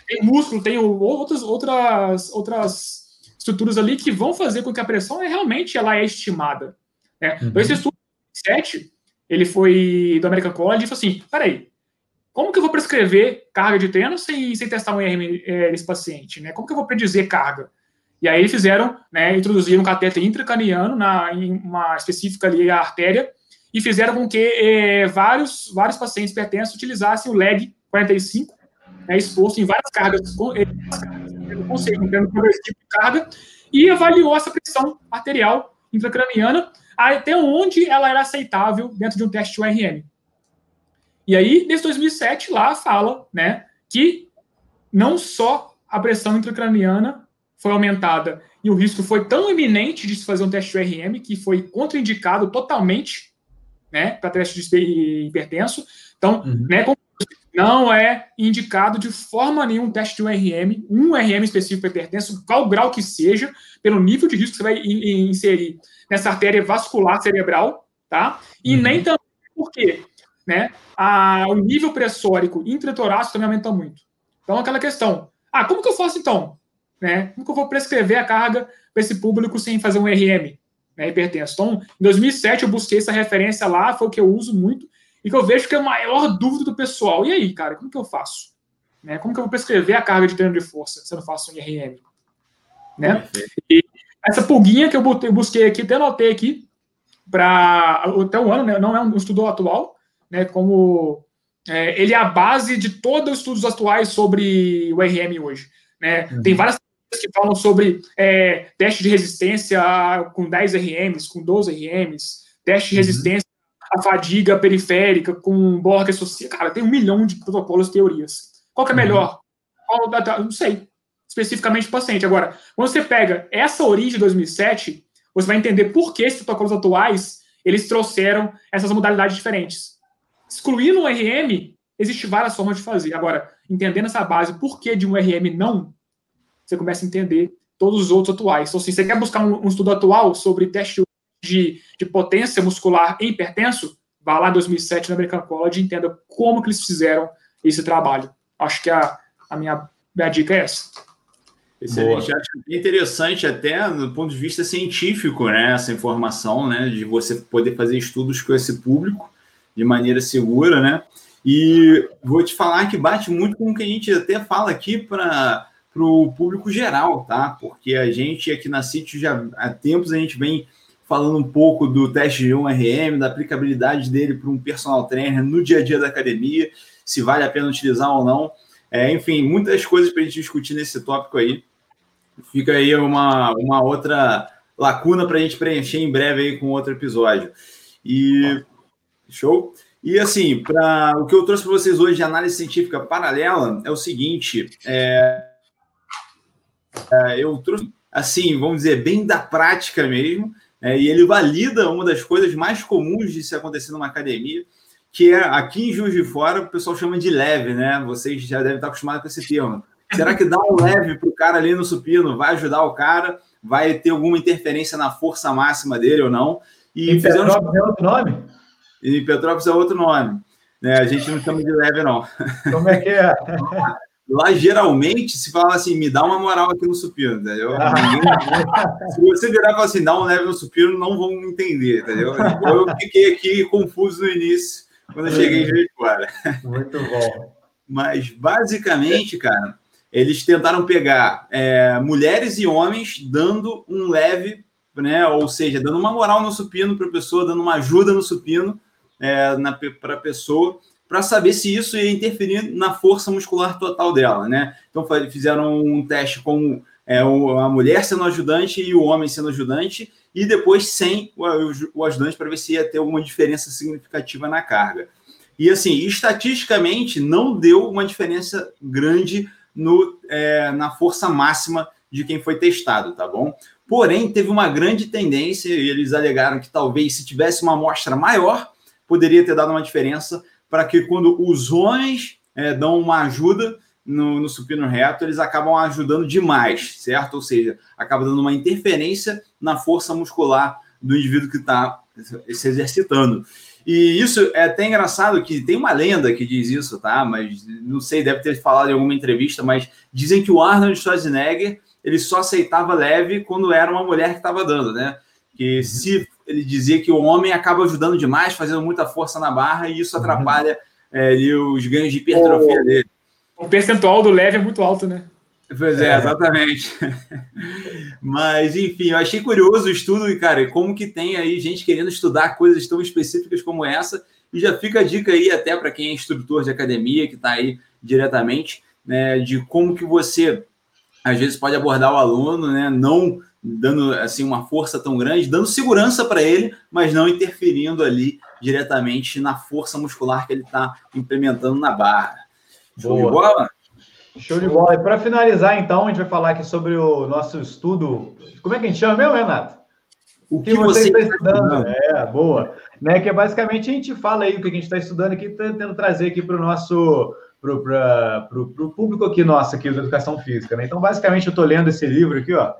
Tem músculo, tem outras, outras, outras estruturas ali que vão fazer com que a pressão é, realmente ela é estimada. Né? Uhum. Então, esse estudo 7, ele foi do American College e falou assim, peraí, como que eu vou prescrever carga de treino sem, sem testar um IRM é, nesse paciente? Né? Como que eu vou predizer carga? E aí eles fizeram, né, introduziram um cateter intracraniano na, em uma específica ali, a artéria, e fizeram com que é, vários, vários pacientes hipertensos utilizassem o leg 45, né, exposto em várias cargas, com, é, conceito, progressivo de carga, e avaliou essa pressão arterial intracraniana até onde ela era aceitável dentro de um teste URM. E aí, desde 2007, lá fala né, que não só a pressão intracraniana foi aumentada e o risco foi tão iminente de se fazer um teste URM que foi contraindicado totalmente né, para teste de hipertenso. Então, uhum. né, não é indicado de forma nenhuma um teste de URM, um URM específico para hipertenso, qual grau que seja, pelo nível de risco que você vai inserir nessa artéria vascular cerebral, tá? E uhum. nem também porque, né, a, o nível pressórico intratorácico também aumenta muito. Então, aquela questão, ah, como que eu faço então? Né? Como que eu vou prescrever a carga para esse público sem fazer um RM? Né, hipertenso. Então, em 2007 eu busquei essa referência lá, foi o que eu uso muito, e que eu vejo que é a maior dúvida do pessoal. E aí, cara, como que eu faço? Né, como que eu vou prescrever a carga de treino de força se eu não faço um IRM? Né? E essa pulguinha que eu busquei aqui, até anotei aqui, para até o ano, né, não é um estudo atual, né, como é, ele é a base de todos os estudos atuais sobre o IRM hoje. Né? Uhum. Tem várias que falam sobre é, teste de resistência com 10 RMs, com 12 RMs, teste de uhum. resistência à fadiga periférica com borga social. Cara, tem um milhão de protocolos e teorias. Qual que é uhum. melhor? Qual, não sei. Especificamente o paciente. Agora, quando você pega essa origem de 2007, você vai entender por que esses protocolos atuais eles trouxeram essas modalidades diferentes. Excluindo o RM, existe várias formas de fazer. Agora, entendendo essa base, por que de um RM não, você começa a entender todos os outros atuais. Então, se você quer buscar um, um estudo atual sobre teste de, de, potência muscular em hipertenso, vá lá em 2007 no American College e entenda como que eles fizeram esse trabalho. Acho que a, a minha, minha dica é essa. Excelente. Acho interessante até do ponto de vista científico, né, essa informação, né, de você poder fazer estudos com esse público de maneira segura, né, e vou te falar que bate muito com o que a gente até fala aqui para para o público geral, tá? Porque a gente aqui na City já há tempos a gente vem falando um pouco do teste de 1RM, da aplicabilidade dele para um personal trainer no dia a dia da academia, se vale a pena utilizar ou não. É, enfim, muitas coisas para a gente discutir nesse tópico aí. Fica aí uma, uma outra lacuna para a gente preencher em breve aí com outro episódio. E show. E assim, para o que eu trouxe para vocês hoje de análise científica paralela é o seguinte: é, eu trouxe, assim, vamos dizer, bem da prática mesmo, é, e ele valida uma das coisas mais comuns de se acontecer numa academia, que é aqui em Juiz de Fora, o pessoal chama de leve, né? Vocês já devem estar acostumados com esse termo. Será que dar um leve para o cara ali no supino vai ajudar o cara? Vai ter alguma interferência na força máxima dele ou não? E em Petrópolis é outro nome? Em Petrópolis é outro nome. Né? A gente não chama de leve, não. Como é que é? Lá, geralmente, se fala assim, me dá uma moral aqui no supino, entendeu? Ah. Se você virar e falar assim, dá um leve no supino, não vão entender, entendeu? Eu fiquei aqui confuso no início, quando eu cheguei de Muito bom. Mas, basicamente, cara, eles tentaram pegar é, mulheres e homens dando um leve, né? Ou seja, dando uma moral no supino para a pessoa, dando uma ajuda no supino é, para a pessoa, para saber se isso ia interferir na força muscular total dela, né? Então fizeram um teste com é, a mulher sendo ajudante e o homem sendo ajudante, e depois sem o, ajudante para ver se ia ter alguma diferença significativa na carga. E assim, estatisticamente, não deu uma diferença grande no, é, na força máxima de quem foi testado, tá bom? Porém, teve uma grande tendência, e eles alegaram que talvez se tivesse uma amostra maior, poderia ter dado uma diferença para que quando os homens é, dão uma ajuda no, no, supino reto, eles acabam ajudando demais, certo? Ou seja, acaba dando uma interferência na força muscular do indivíduo que está se exercitando. E isso é até engraçado que tem uma lenda que diz isso, tá? Mas não sei, deve ter falado em alguma entrevista, mas dizem que o Arnold Schwarzenegger ele só aceitava leve quando era uma mulher que estava dando, né? Que uhum. se ele dizia que o homem acaba ajudando demais, fazendo muita força na barra, e isso uhum. atrapalha é, os ganhos de hipertrofia o, dele. O percentual do leve é muito alto, né? Pois é, exatamente. Mas, enfim, eu achei curioso o estudo, e, cara, como que tem aí gente querendo estudar coisas tão específicas como essa, e já fica a dica aí até para quem é instrutor de academia, que está aí diretamente, né, de como que você, às vezes, pode abordar o aluno, né, não dando, assim, uma força tão grande, dando segurança para ele, mas não interferindo ali diretamente na força muscular que ele está implementando na barra. Show Boa. de bola? Show de bola. E para finalizar, então, a gente vai falar aqui sobre o nosso estudo. Como é que a gente chama mesmo, Renato? O que, que você, está estudando? É, boa. Né, que é basicamente a gente fala aí o que a gente está estudando aqui, tentando trazer aqui para o nosso para o público aqui nosso aqui da educação física. Né? Então, basicamente, eu estou lendo esse livro aqui, ó.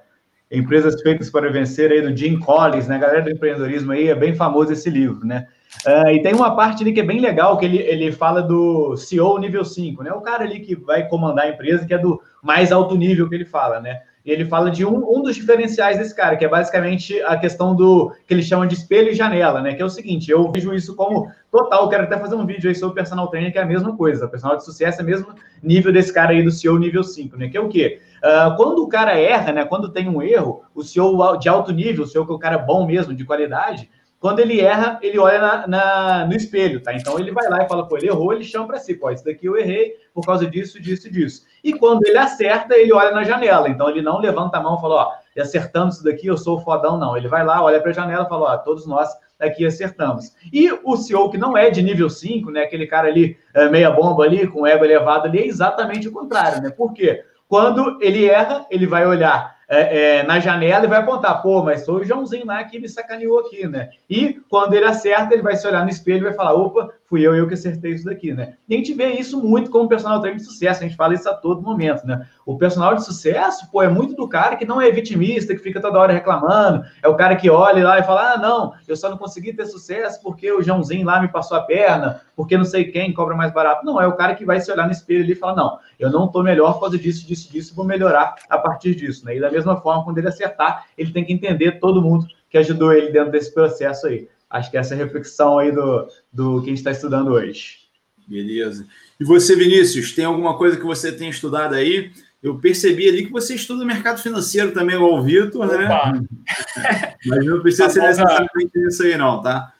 Empresas Feitas para Vencer, aí do Jim Collins, né? Galera do empreendedorismo aí, é bem famoso esse livro, né? Uh, e tem uma parte ali que é bem legal, que ele, ele fala do CEO nível 5, né? O cara ali que vai comandar a empresa, que é do mais alto nível que ele fala, né? E ele fala de um, um dos diferenciais desse cara, que é basicamente a questão do que ele chama de espelho e janela, né? Que é o seguinte, eu vejo isso como total, quero até fazer um vídeo aí sobre personal trainer, que é a mesma coisa. Personal de sucesso é o mesmo nível desse cara aí do CEO nível 5, né? Que é o quê? Uh, quando o cara erra, né? Quando tem um erro, o CEO de alto nível, o CEO que é o cara bom mesmo, de qualidade, quando ele erra, ele olha na, na, no espelho, tá? Então ele vai lá e fala, pô, ele errou, ele chama para si, pô, isso daqui eu errei por causa disso, disso, disso. E quando ele acerta, ele olha na janela. Então ele não levanta a mão e fala, ó, acertamos isso daqui, eu sou o fodão, não. Ele vai lá, olha para a janela e fala, ó, todos nós aqui acertamos. E o CEO que não é de nível 5, né, aquele cara ali, é, meia bomba ali, com ego elevado ali, é exatamente o contrário, né? Por quê? Quando ele erra, ele vai olhar é, é, na janela e vai apontar, pô, mas foi o Joãozinho lá que me sacaneou aqui, né? E quando ele acerta, ele vai se olhar no espelho e vai falar, opa, fui eu, eu que acertei isso daqui, né? E a gente vê isso muito como personal trainer de sucesso, a gente fala isso a todo momento, né? O personal de sucesso, pô, é muito do cara que não é vitimista, que fica toda hora reclamando, é o cara que olha lá e fala, ah, não, eu só não consegui ter sucesso porque o Joãozinho lá me passou a perna, porque não sei quem cobra mais barato. Não, é o cara que vai se olhar no espelho ali e falar, não, eu não tô melhor por causa disso, disso, disso, vou melhorar a partir disso, né? E da mesma forma, quando ele acertar, ele tem que entender todo mundo que ajudou ele dentro desse processo aí. Acho que essa é a reflexão aí do, do que a gente está estudando hoje. Beleza. E você, Vinícius, tem alguma coisa que você tem estudado aí? Eu percebi ali que você estuda mercado financeiro também, igual o Vitor, né? mas não precisa tá ser necessariamente isso aí, não, tá?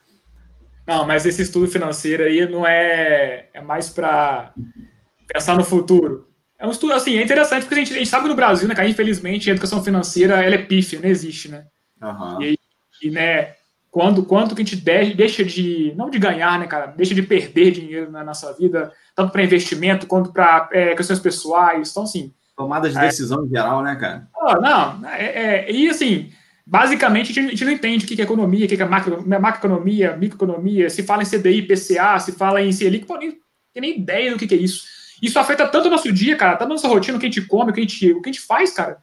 Não, mas esse estudo financeiro aí não é, é mais para pensar no futuro. É um estudo, assim, é interessante porque a gente, a gente sabe que no Brasil, né, cara, infelizmente, a educação financeira, ela é pífia, não existe, né? Uhum. E, e, né, quando, quanto que a gente deixa de, não de ganhar, né, cara, deixa de perder dinheiro na nossa vida, tanto para investimento quanto para é, questões pessoais, então, assim... Tomada de é. decisão é, em geral, né, cara? não, é, é, e assim, basicamente a gente, não entende o que é economia, o que é macro, macroeconomia, microeconomia, se fala em CDI, PCA, se fala em Selic, pô, nem tem nem ideia do que, que é isso. Isso afeta tanto o nosso dia, cara, tanto a nossa rotina, o que a gente come, o que a gente, o que a gente faz, cara.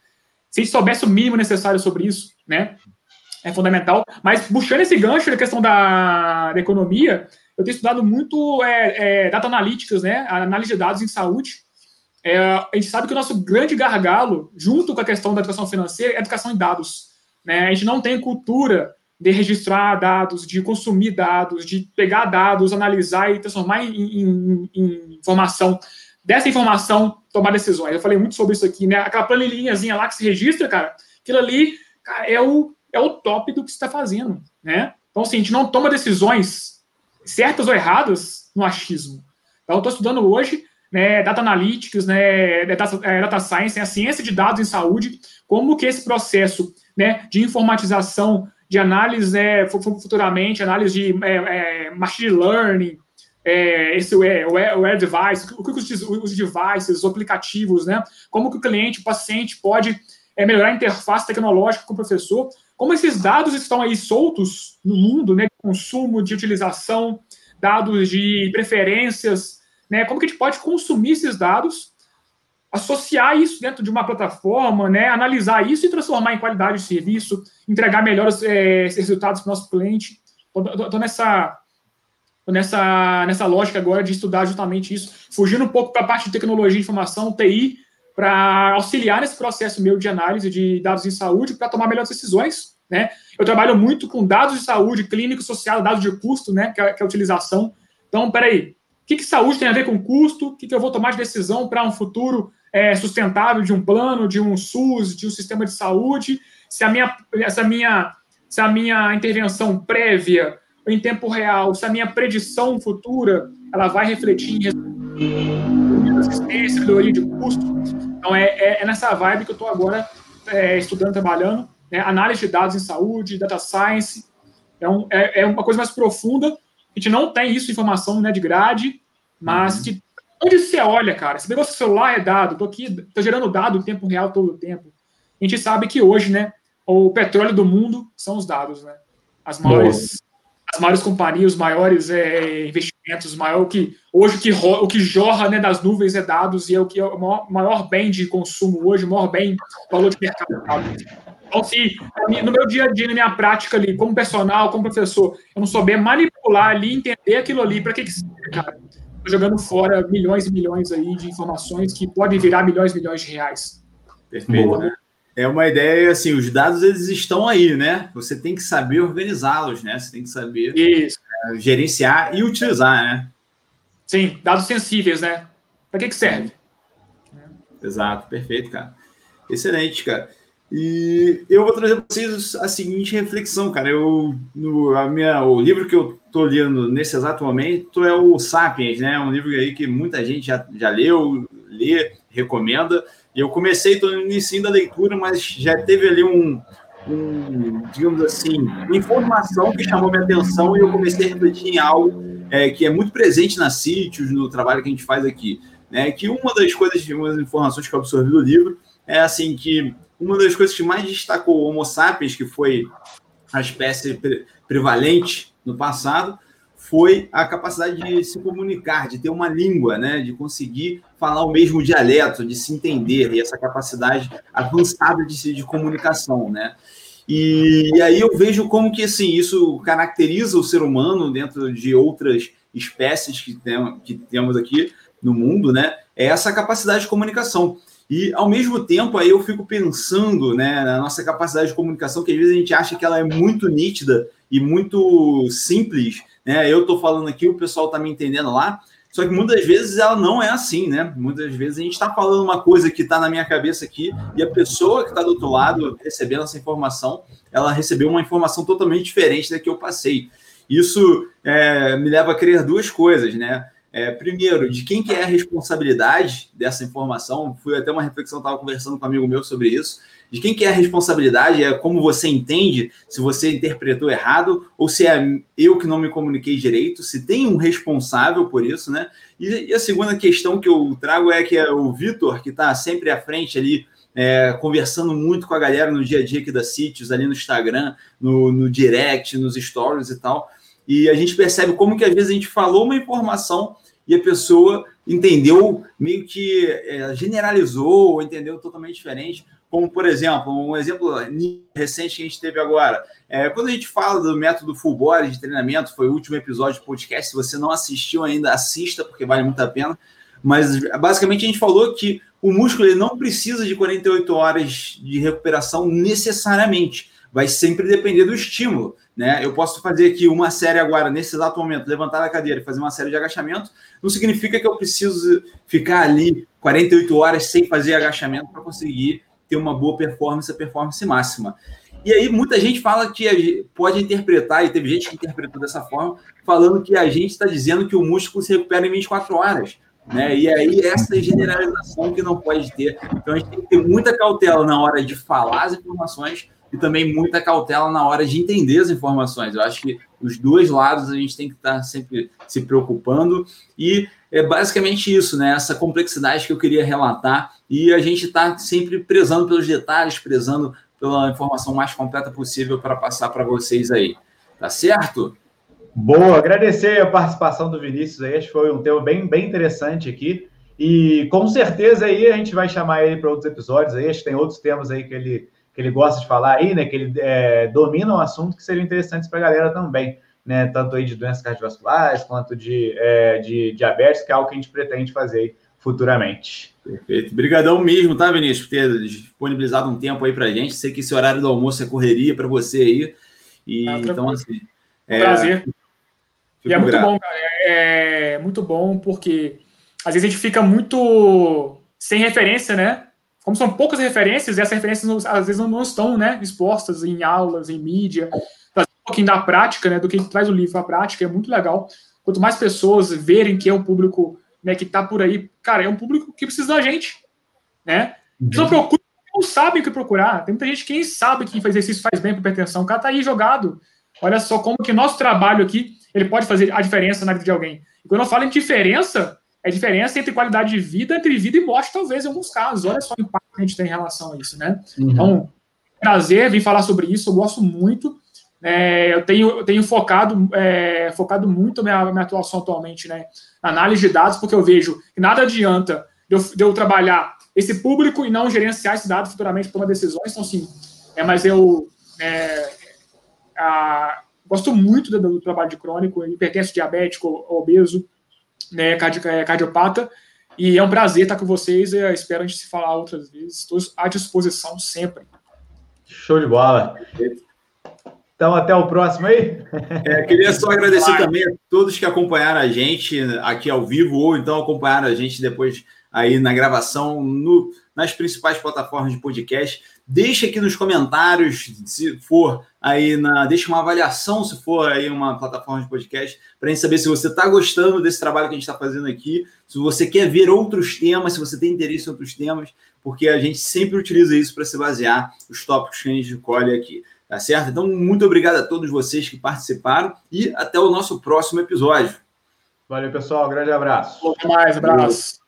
Se a gente soubesse o mínimo necessário sobre isso, né? É fundamental. Mas puxando esse gancho da questão da, da economia, eu tenho estudado muito é, é, data analytics, né? Análise de dados em saúde. É, a gente sabe que o nosso grande gargalo, junto com a questão da educação financeira, é a educação em dados. Né? A gente não tem cultura de registrar dados, de consumir dados, de pegar dados, analisar e transformar em, em, em informação. Dessa informação, tomar decisões. Eu falei muito sobre isso aqui, né? Aquela planilhinhazinha lá que se registra, cara, aquilo ali cara, é, o, é o top do que está fazendo, né? Então, assim, a gente não toma decisões certas ou erradas no achismo. Então, eu estou estudando hoje né, data analytics, né, data, é, data science, né, a ciência de dados em saúde, como que esse processo né, de informatização, de análise né, futuramente, análise de é, é, machine learning, é, esse é, o Device, o que os, os devices, os aplicativos, né, como que o cliente, o paciente pode é, melhorar a interface tecnológica com o professor, como esses dados estão aí soltos no mundo, né, de consumo, de utilização, dados de preferências, né, como que a gente pode consumir esses dados, associar isso dentro de uma plataforma, né, analisar isso e transformar em qualidade de serviço, entregar melhores é, resultados para o nosso cliente. Estou nessa, nessa, nessa lógica agora de estudar justamente isso, fugindo um pouco para a parte de tecnologia, informação, TI, para auxiliar nesse processo meu de análise de dados em saúde para tomar melhores decisões. Né? Eu trabalho muito com dados de saúde, clínico, social, dados de custo, né, que é, que é a utilização. Então, peraí, o que, que saúde tem a ver com custo? O que, que eu vou tomar de decisão para um futuro é, sustentável de um plano, de um SUS, de um sistema de saúde? Se a minha, se a minha, se a minha intervenção prévia, em tempo real, se a minha predição futura, ela vai refletir em melhoria de custo. Então, é, é, é nessa vibe que eu estou agora é, estudando, trabalhando. Né? Análise de dados em saúde, data science. É, um, é, é, uma coisa mais profunda. A gente não tem isso, informação né, de grade, mas uhum. que, onde você olha, cara, esse negócio do celular é dado, estou aqui, estou gerando dado em tempo real todo o tempo. A gente sabe que hoje, né, o petróleo do mundo são os dados, né? As maiores, as maiores companhias, os maiores é, investimentos, maior que hoje o que, o que jorra né, das nuvens é dados e é o que é o maior, maior bem de consumo hoje, o maior bem valor de mercado. Então, se no meu dia a dia, na minha prática ali, como personal, como professor, eu não souber manipular ali, entender aquilo ali, para que que serve, cara? Estou jogando fora milhões e milhões aí de informações que podem virar milhões e milhões de reais. Perfeito, Boa. É uma ideia, assim, os dados eles estão aí, né? Você tem que saber organizá-los, né? Você tem que saber é, gerenciar e utilizar, né? Sim, dados sensíveis, né? Para que, que serve? Exato, perfeito, cara. Excelente, cara. E eu vou trazer para vocês a seguinte reflexão, cara. Eu, no, a minha, o livro que eu estou lendo nesse exato momento é o Sapiens, né? Um livro aí que muita gente já, já leu, lê, recomenda. Eu comecei, no início da leitura, mas já teve ali um, um, digamos assim, informação que chamou minha atenção e eu comecei a refletir em algo é, que é muito presente na sítios, no trabalho que a gente faz aqui. Né? Que uma das coisas, uma das informações que eu absorvi do livro é assim que uma das coisas que mais destacou o Homo sapiens, que foi a espécie prevalente no passado, foi a capacidade de se comunicar, de ter uma língua, né, de conseguir falar o mesmo dialeto, de se entender, e essa capacidade avançada de, de comunicação, né? E, e, aí eu vejo como que assim, isso caracteriza o ser humano dentro de outras espécies que, tem, que temos aqui no mundo, né? É essa capacidade de comunicação. E ao mesmo tempo aí eu fico pensando, né, na nossa capacidade de comunicação, que às vezes a gente acha que ela é muito nítida e muito simples, né? Eu estou falando aqui, o pessoal está me entendendo lá, só que muitas vezes ela não é assim, né? Muitas vezes a gente está falando uma coisa que está na minha cabeça aqui e a pessoa que está do outro lado recebendo essa informação, ela recebeu uma informação totalmente diferente da que eu passei. Isso é, me leva a crer duas coisas, né? É, primeiro, de quem que é a responsabilidade dessa informação? Fui até uma reflexão, estava conversando com um amigo meu sobre isso de quem que é a responsabilidade, é como você entende, se você interpretou errado, ou se é eu que não me comuniquei direito, se tem um responsável por isso, né? E, e a segunda questão que eu trago é que é o Vitor, que está sempre à frente ali, é, conversando muito com a galera no dia a dia aqui da Sítios, ali no Instagram, no, no direct, nos stories e tal. E a gente percebe como que às vezes a gente falou uma informação e a pessoa entendeu meio que é, generalizou ou entendeu totalmente diferente como por exemplo, um exemplo recente que a gente teve agora. É, quando a gente fala do método full body de treinamento, foi o último episódio do podcast. Se você não assistiu ainda, assista, porque vale muito a pena. Mas basicamente a gente falou que o músculo ele não precisa de 48 horas de recuperação necessariamente. Vai sempre depender do estímulo. Né? Eu posso fazer aqui uma série agora, nesse exato momento, levantar da cadeira e fazer uma série de agachamento, não significa que eu preciso ficar ali 48 horas sem fazer agachamento para conseguir ter uma boa performance, a performance máxima. E aí muita gente fala que pode interpretar, e teve gente que interpretou dessa forma, falando que a gente está dizendo que o músculo se recupera em 24 horas. Né? E aí essa generalização que não pode ter. Então a gente tem que ter muita cautela na hora de falar as informações e também muita cautela na hora de entender as informações. Eu acho que os dois lados a gente tem que estar sempre se preocupando e é basicamente isso, né? Essa complexidade que eu queria relatar e a gente está sempre prezando pelos detalhes, prezando pela informação mais completa possível para passar para vocês aí. Tá certo? Boa, agradecer a participação do Vinícius aí, acho que foi um tema bem, bem interessante aqui. E com certeza aí a gente vai chamar ele para outros episódios aí, acho que tem outros temas aí que ele que ele gosta de falar aí, né? Que ele é, domina um assunto que seriam interessantes para a galera também, né? Tanto aí de doenças cardiovasculares quanto de, é, de diabetes, que é algo que a gente pretende fazer futuramente. Perfeito. Obrigadão mesmo, tá, Vinícius, por ter disponibilizado um tempo aí para a gente. Sei que esse horário do almoço é correria para você aí. E, ah, então, assim. É... Prazer. e é muito grato. bom, cara. É, é muito bom porque às vezes a gente fica muito sem referência, né? como são poucas referências, e essas referências às vezes não, estão né, expostas em aulas, em mídia, pouquinho da prática, né, do que traz o livro, a prática é muito legal. Quanto mais pessoas verem que é um público né, que está por aí, cara, é um público que precisa da gente, né? Uhum. Não procura, não sabem o que procurar. Tem muita gente que nem sabe que fazer exercício faz bem para hipertensão. O cara tá aí jogado. Olha só como que nosso trabalho aqui ele pode fazer a diferença na vida de alguém. E quando eu falo em diferença, é a diferença entre qualidade de vida, entre vida e morte, talvez, em alguns casos. Olha só o impacto que a gente tem em relação a isso, né? Uhum. Então, prazer vir falar sobre isso, eu gosto muito. É, eu, tenho, eu tenho focado, é, focado muito minha, minha atuação atualmente né, na análise de dados, porque eu vejo que nada adianta de eu, de eu trabalhar esse público e não gerenciar esse dado futuramente para tomar decisões. Então, sim, é, mas eu é, a, gosto muito do, do, trabalho de crônico, hipertenso diabético, obeso, né, cardi é, cardiopata. E é um prazer estar com vocês. Eu espero a gente se falar outras vezes. Estou à disposição sempre. Show de bola. Então, até o próximo aí. É, queria só agradecer também a todos que acompanharam a gente aqui ao vivo ou então acompanharam a gente depois aí na gravação no, nas principais plataformas de podcast. Deixe aqui nos comentários, se for aí na. Deixe uma avaliação, se for aí uma plataforma de podcast, para a gente saber se você está gostando desse trabalho que a gente está fazendo aqui, se você quer ver outros temas, se você tem interesse em outros temas, porque a gente sempre utiliza isso para se basear os tópicos que a gente escolhe aqui. Tá certo? Então, muito obrigado a todos vocês que participaram e até o nosso próximo episódio. Valeu, pessoal. grande abraço. Até mais, abraço.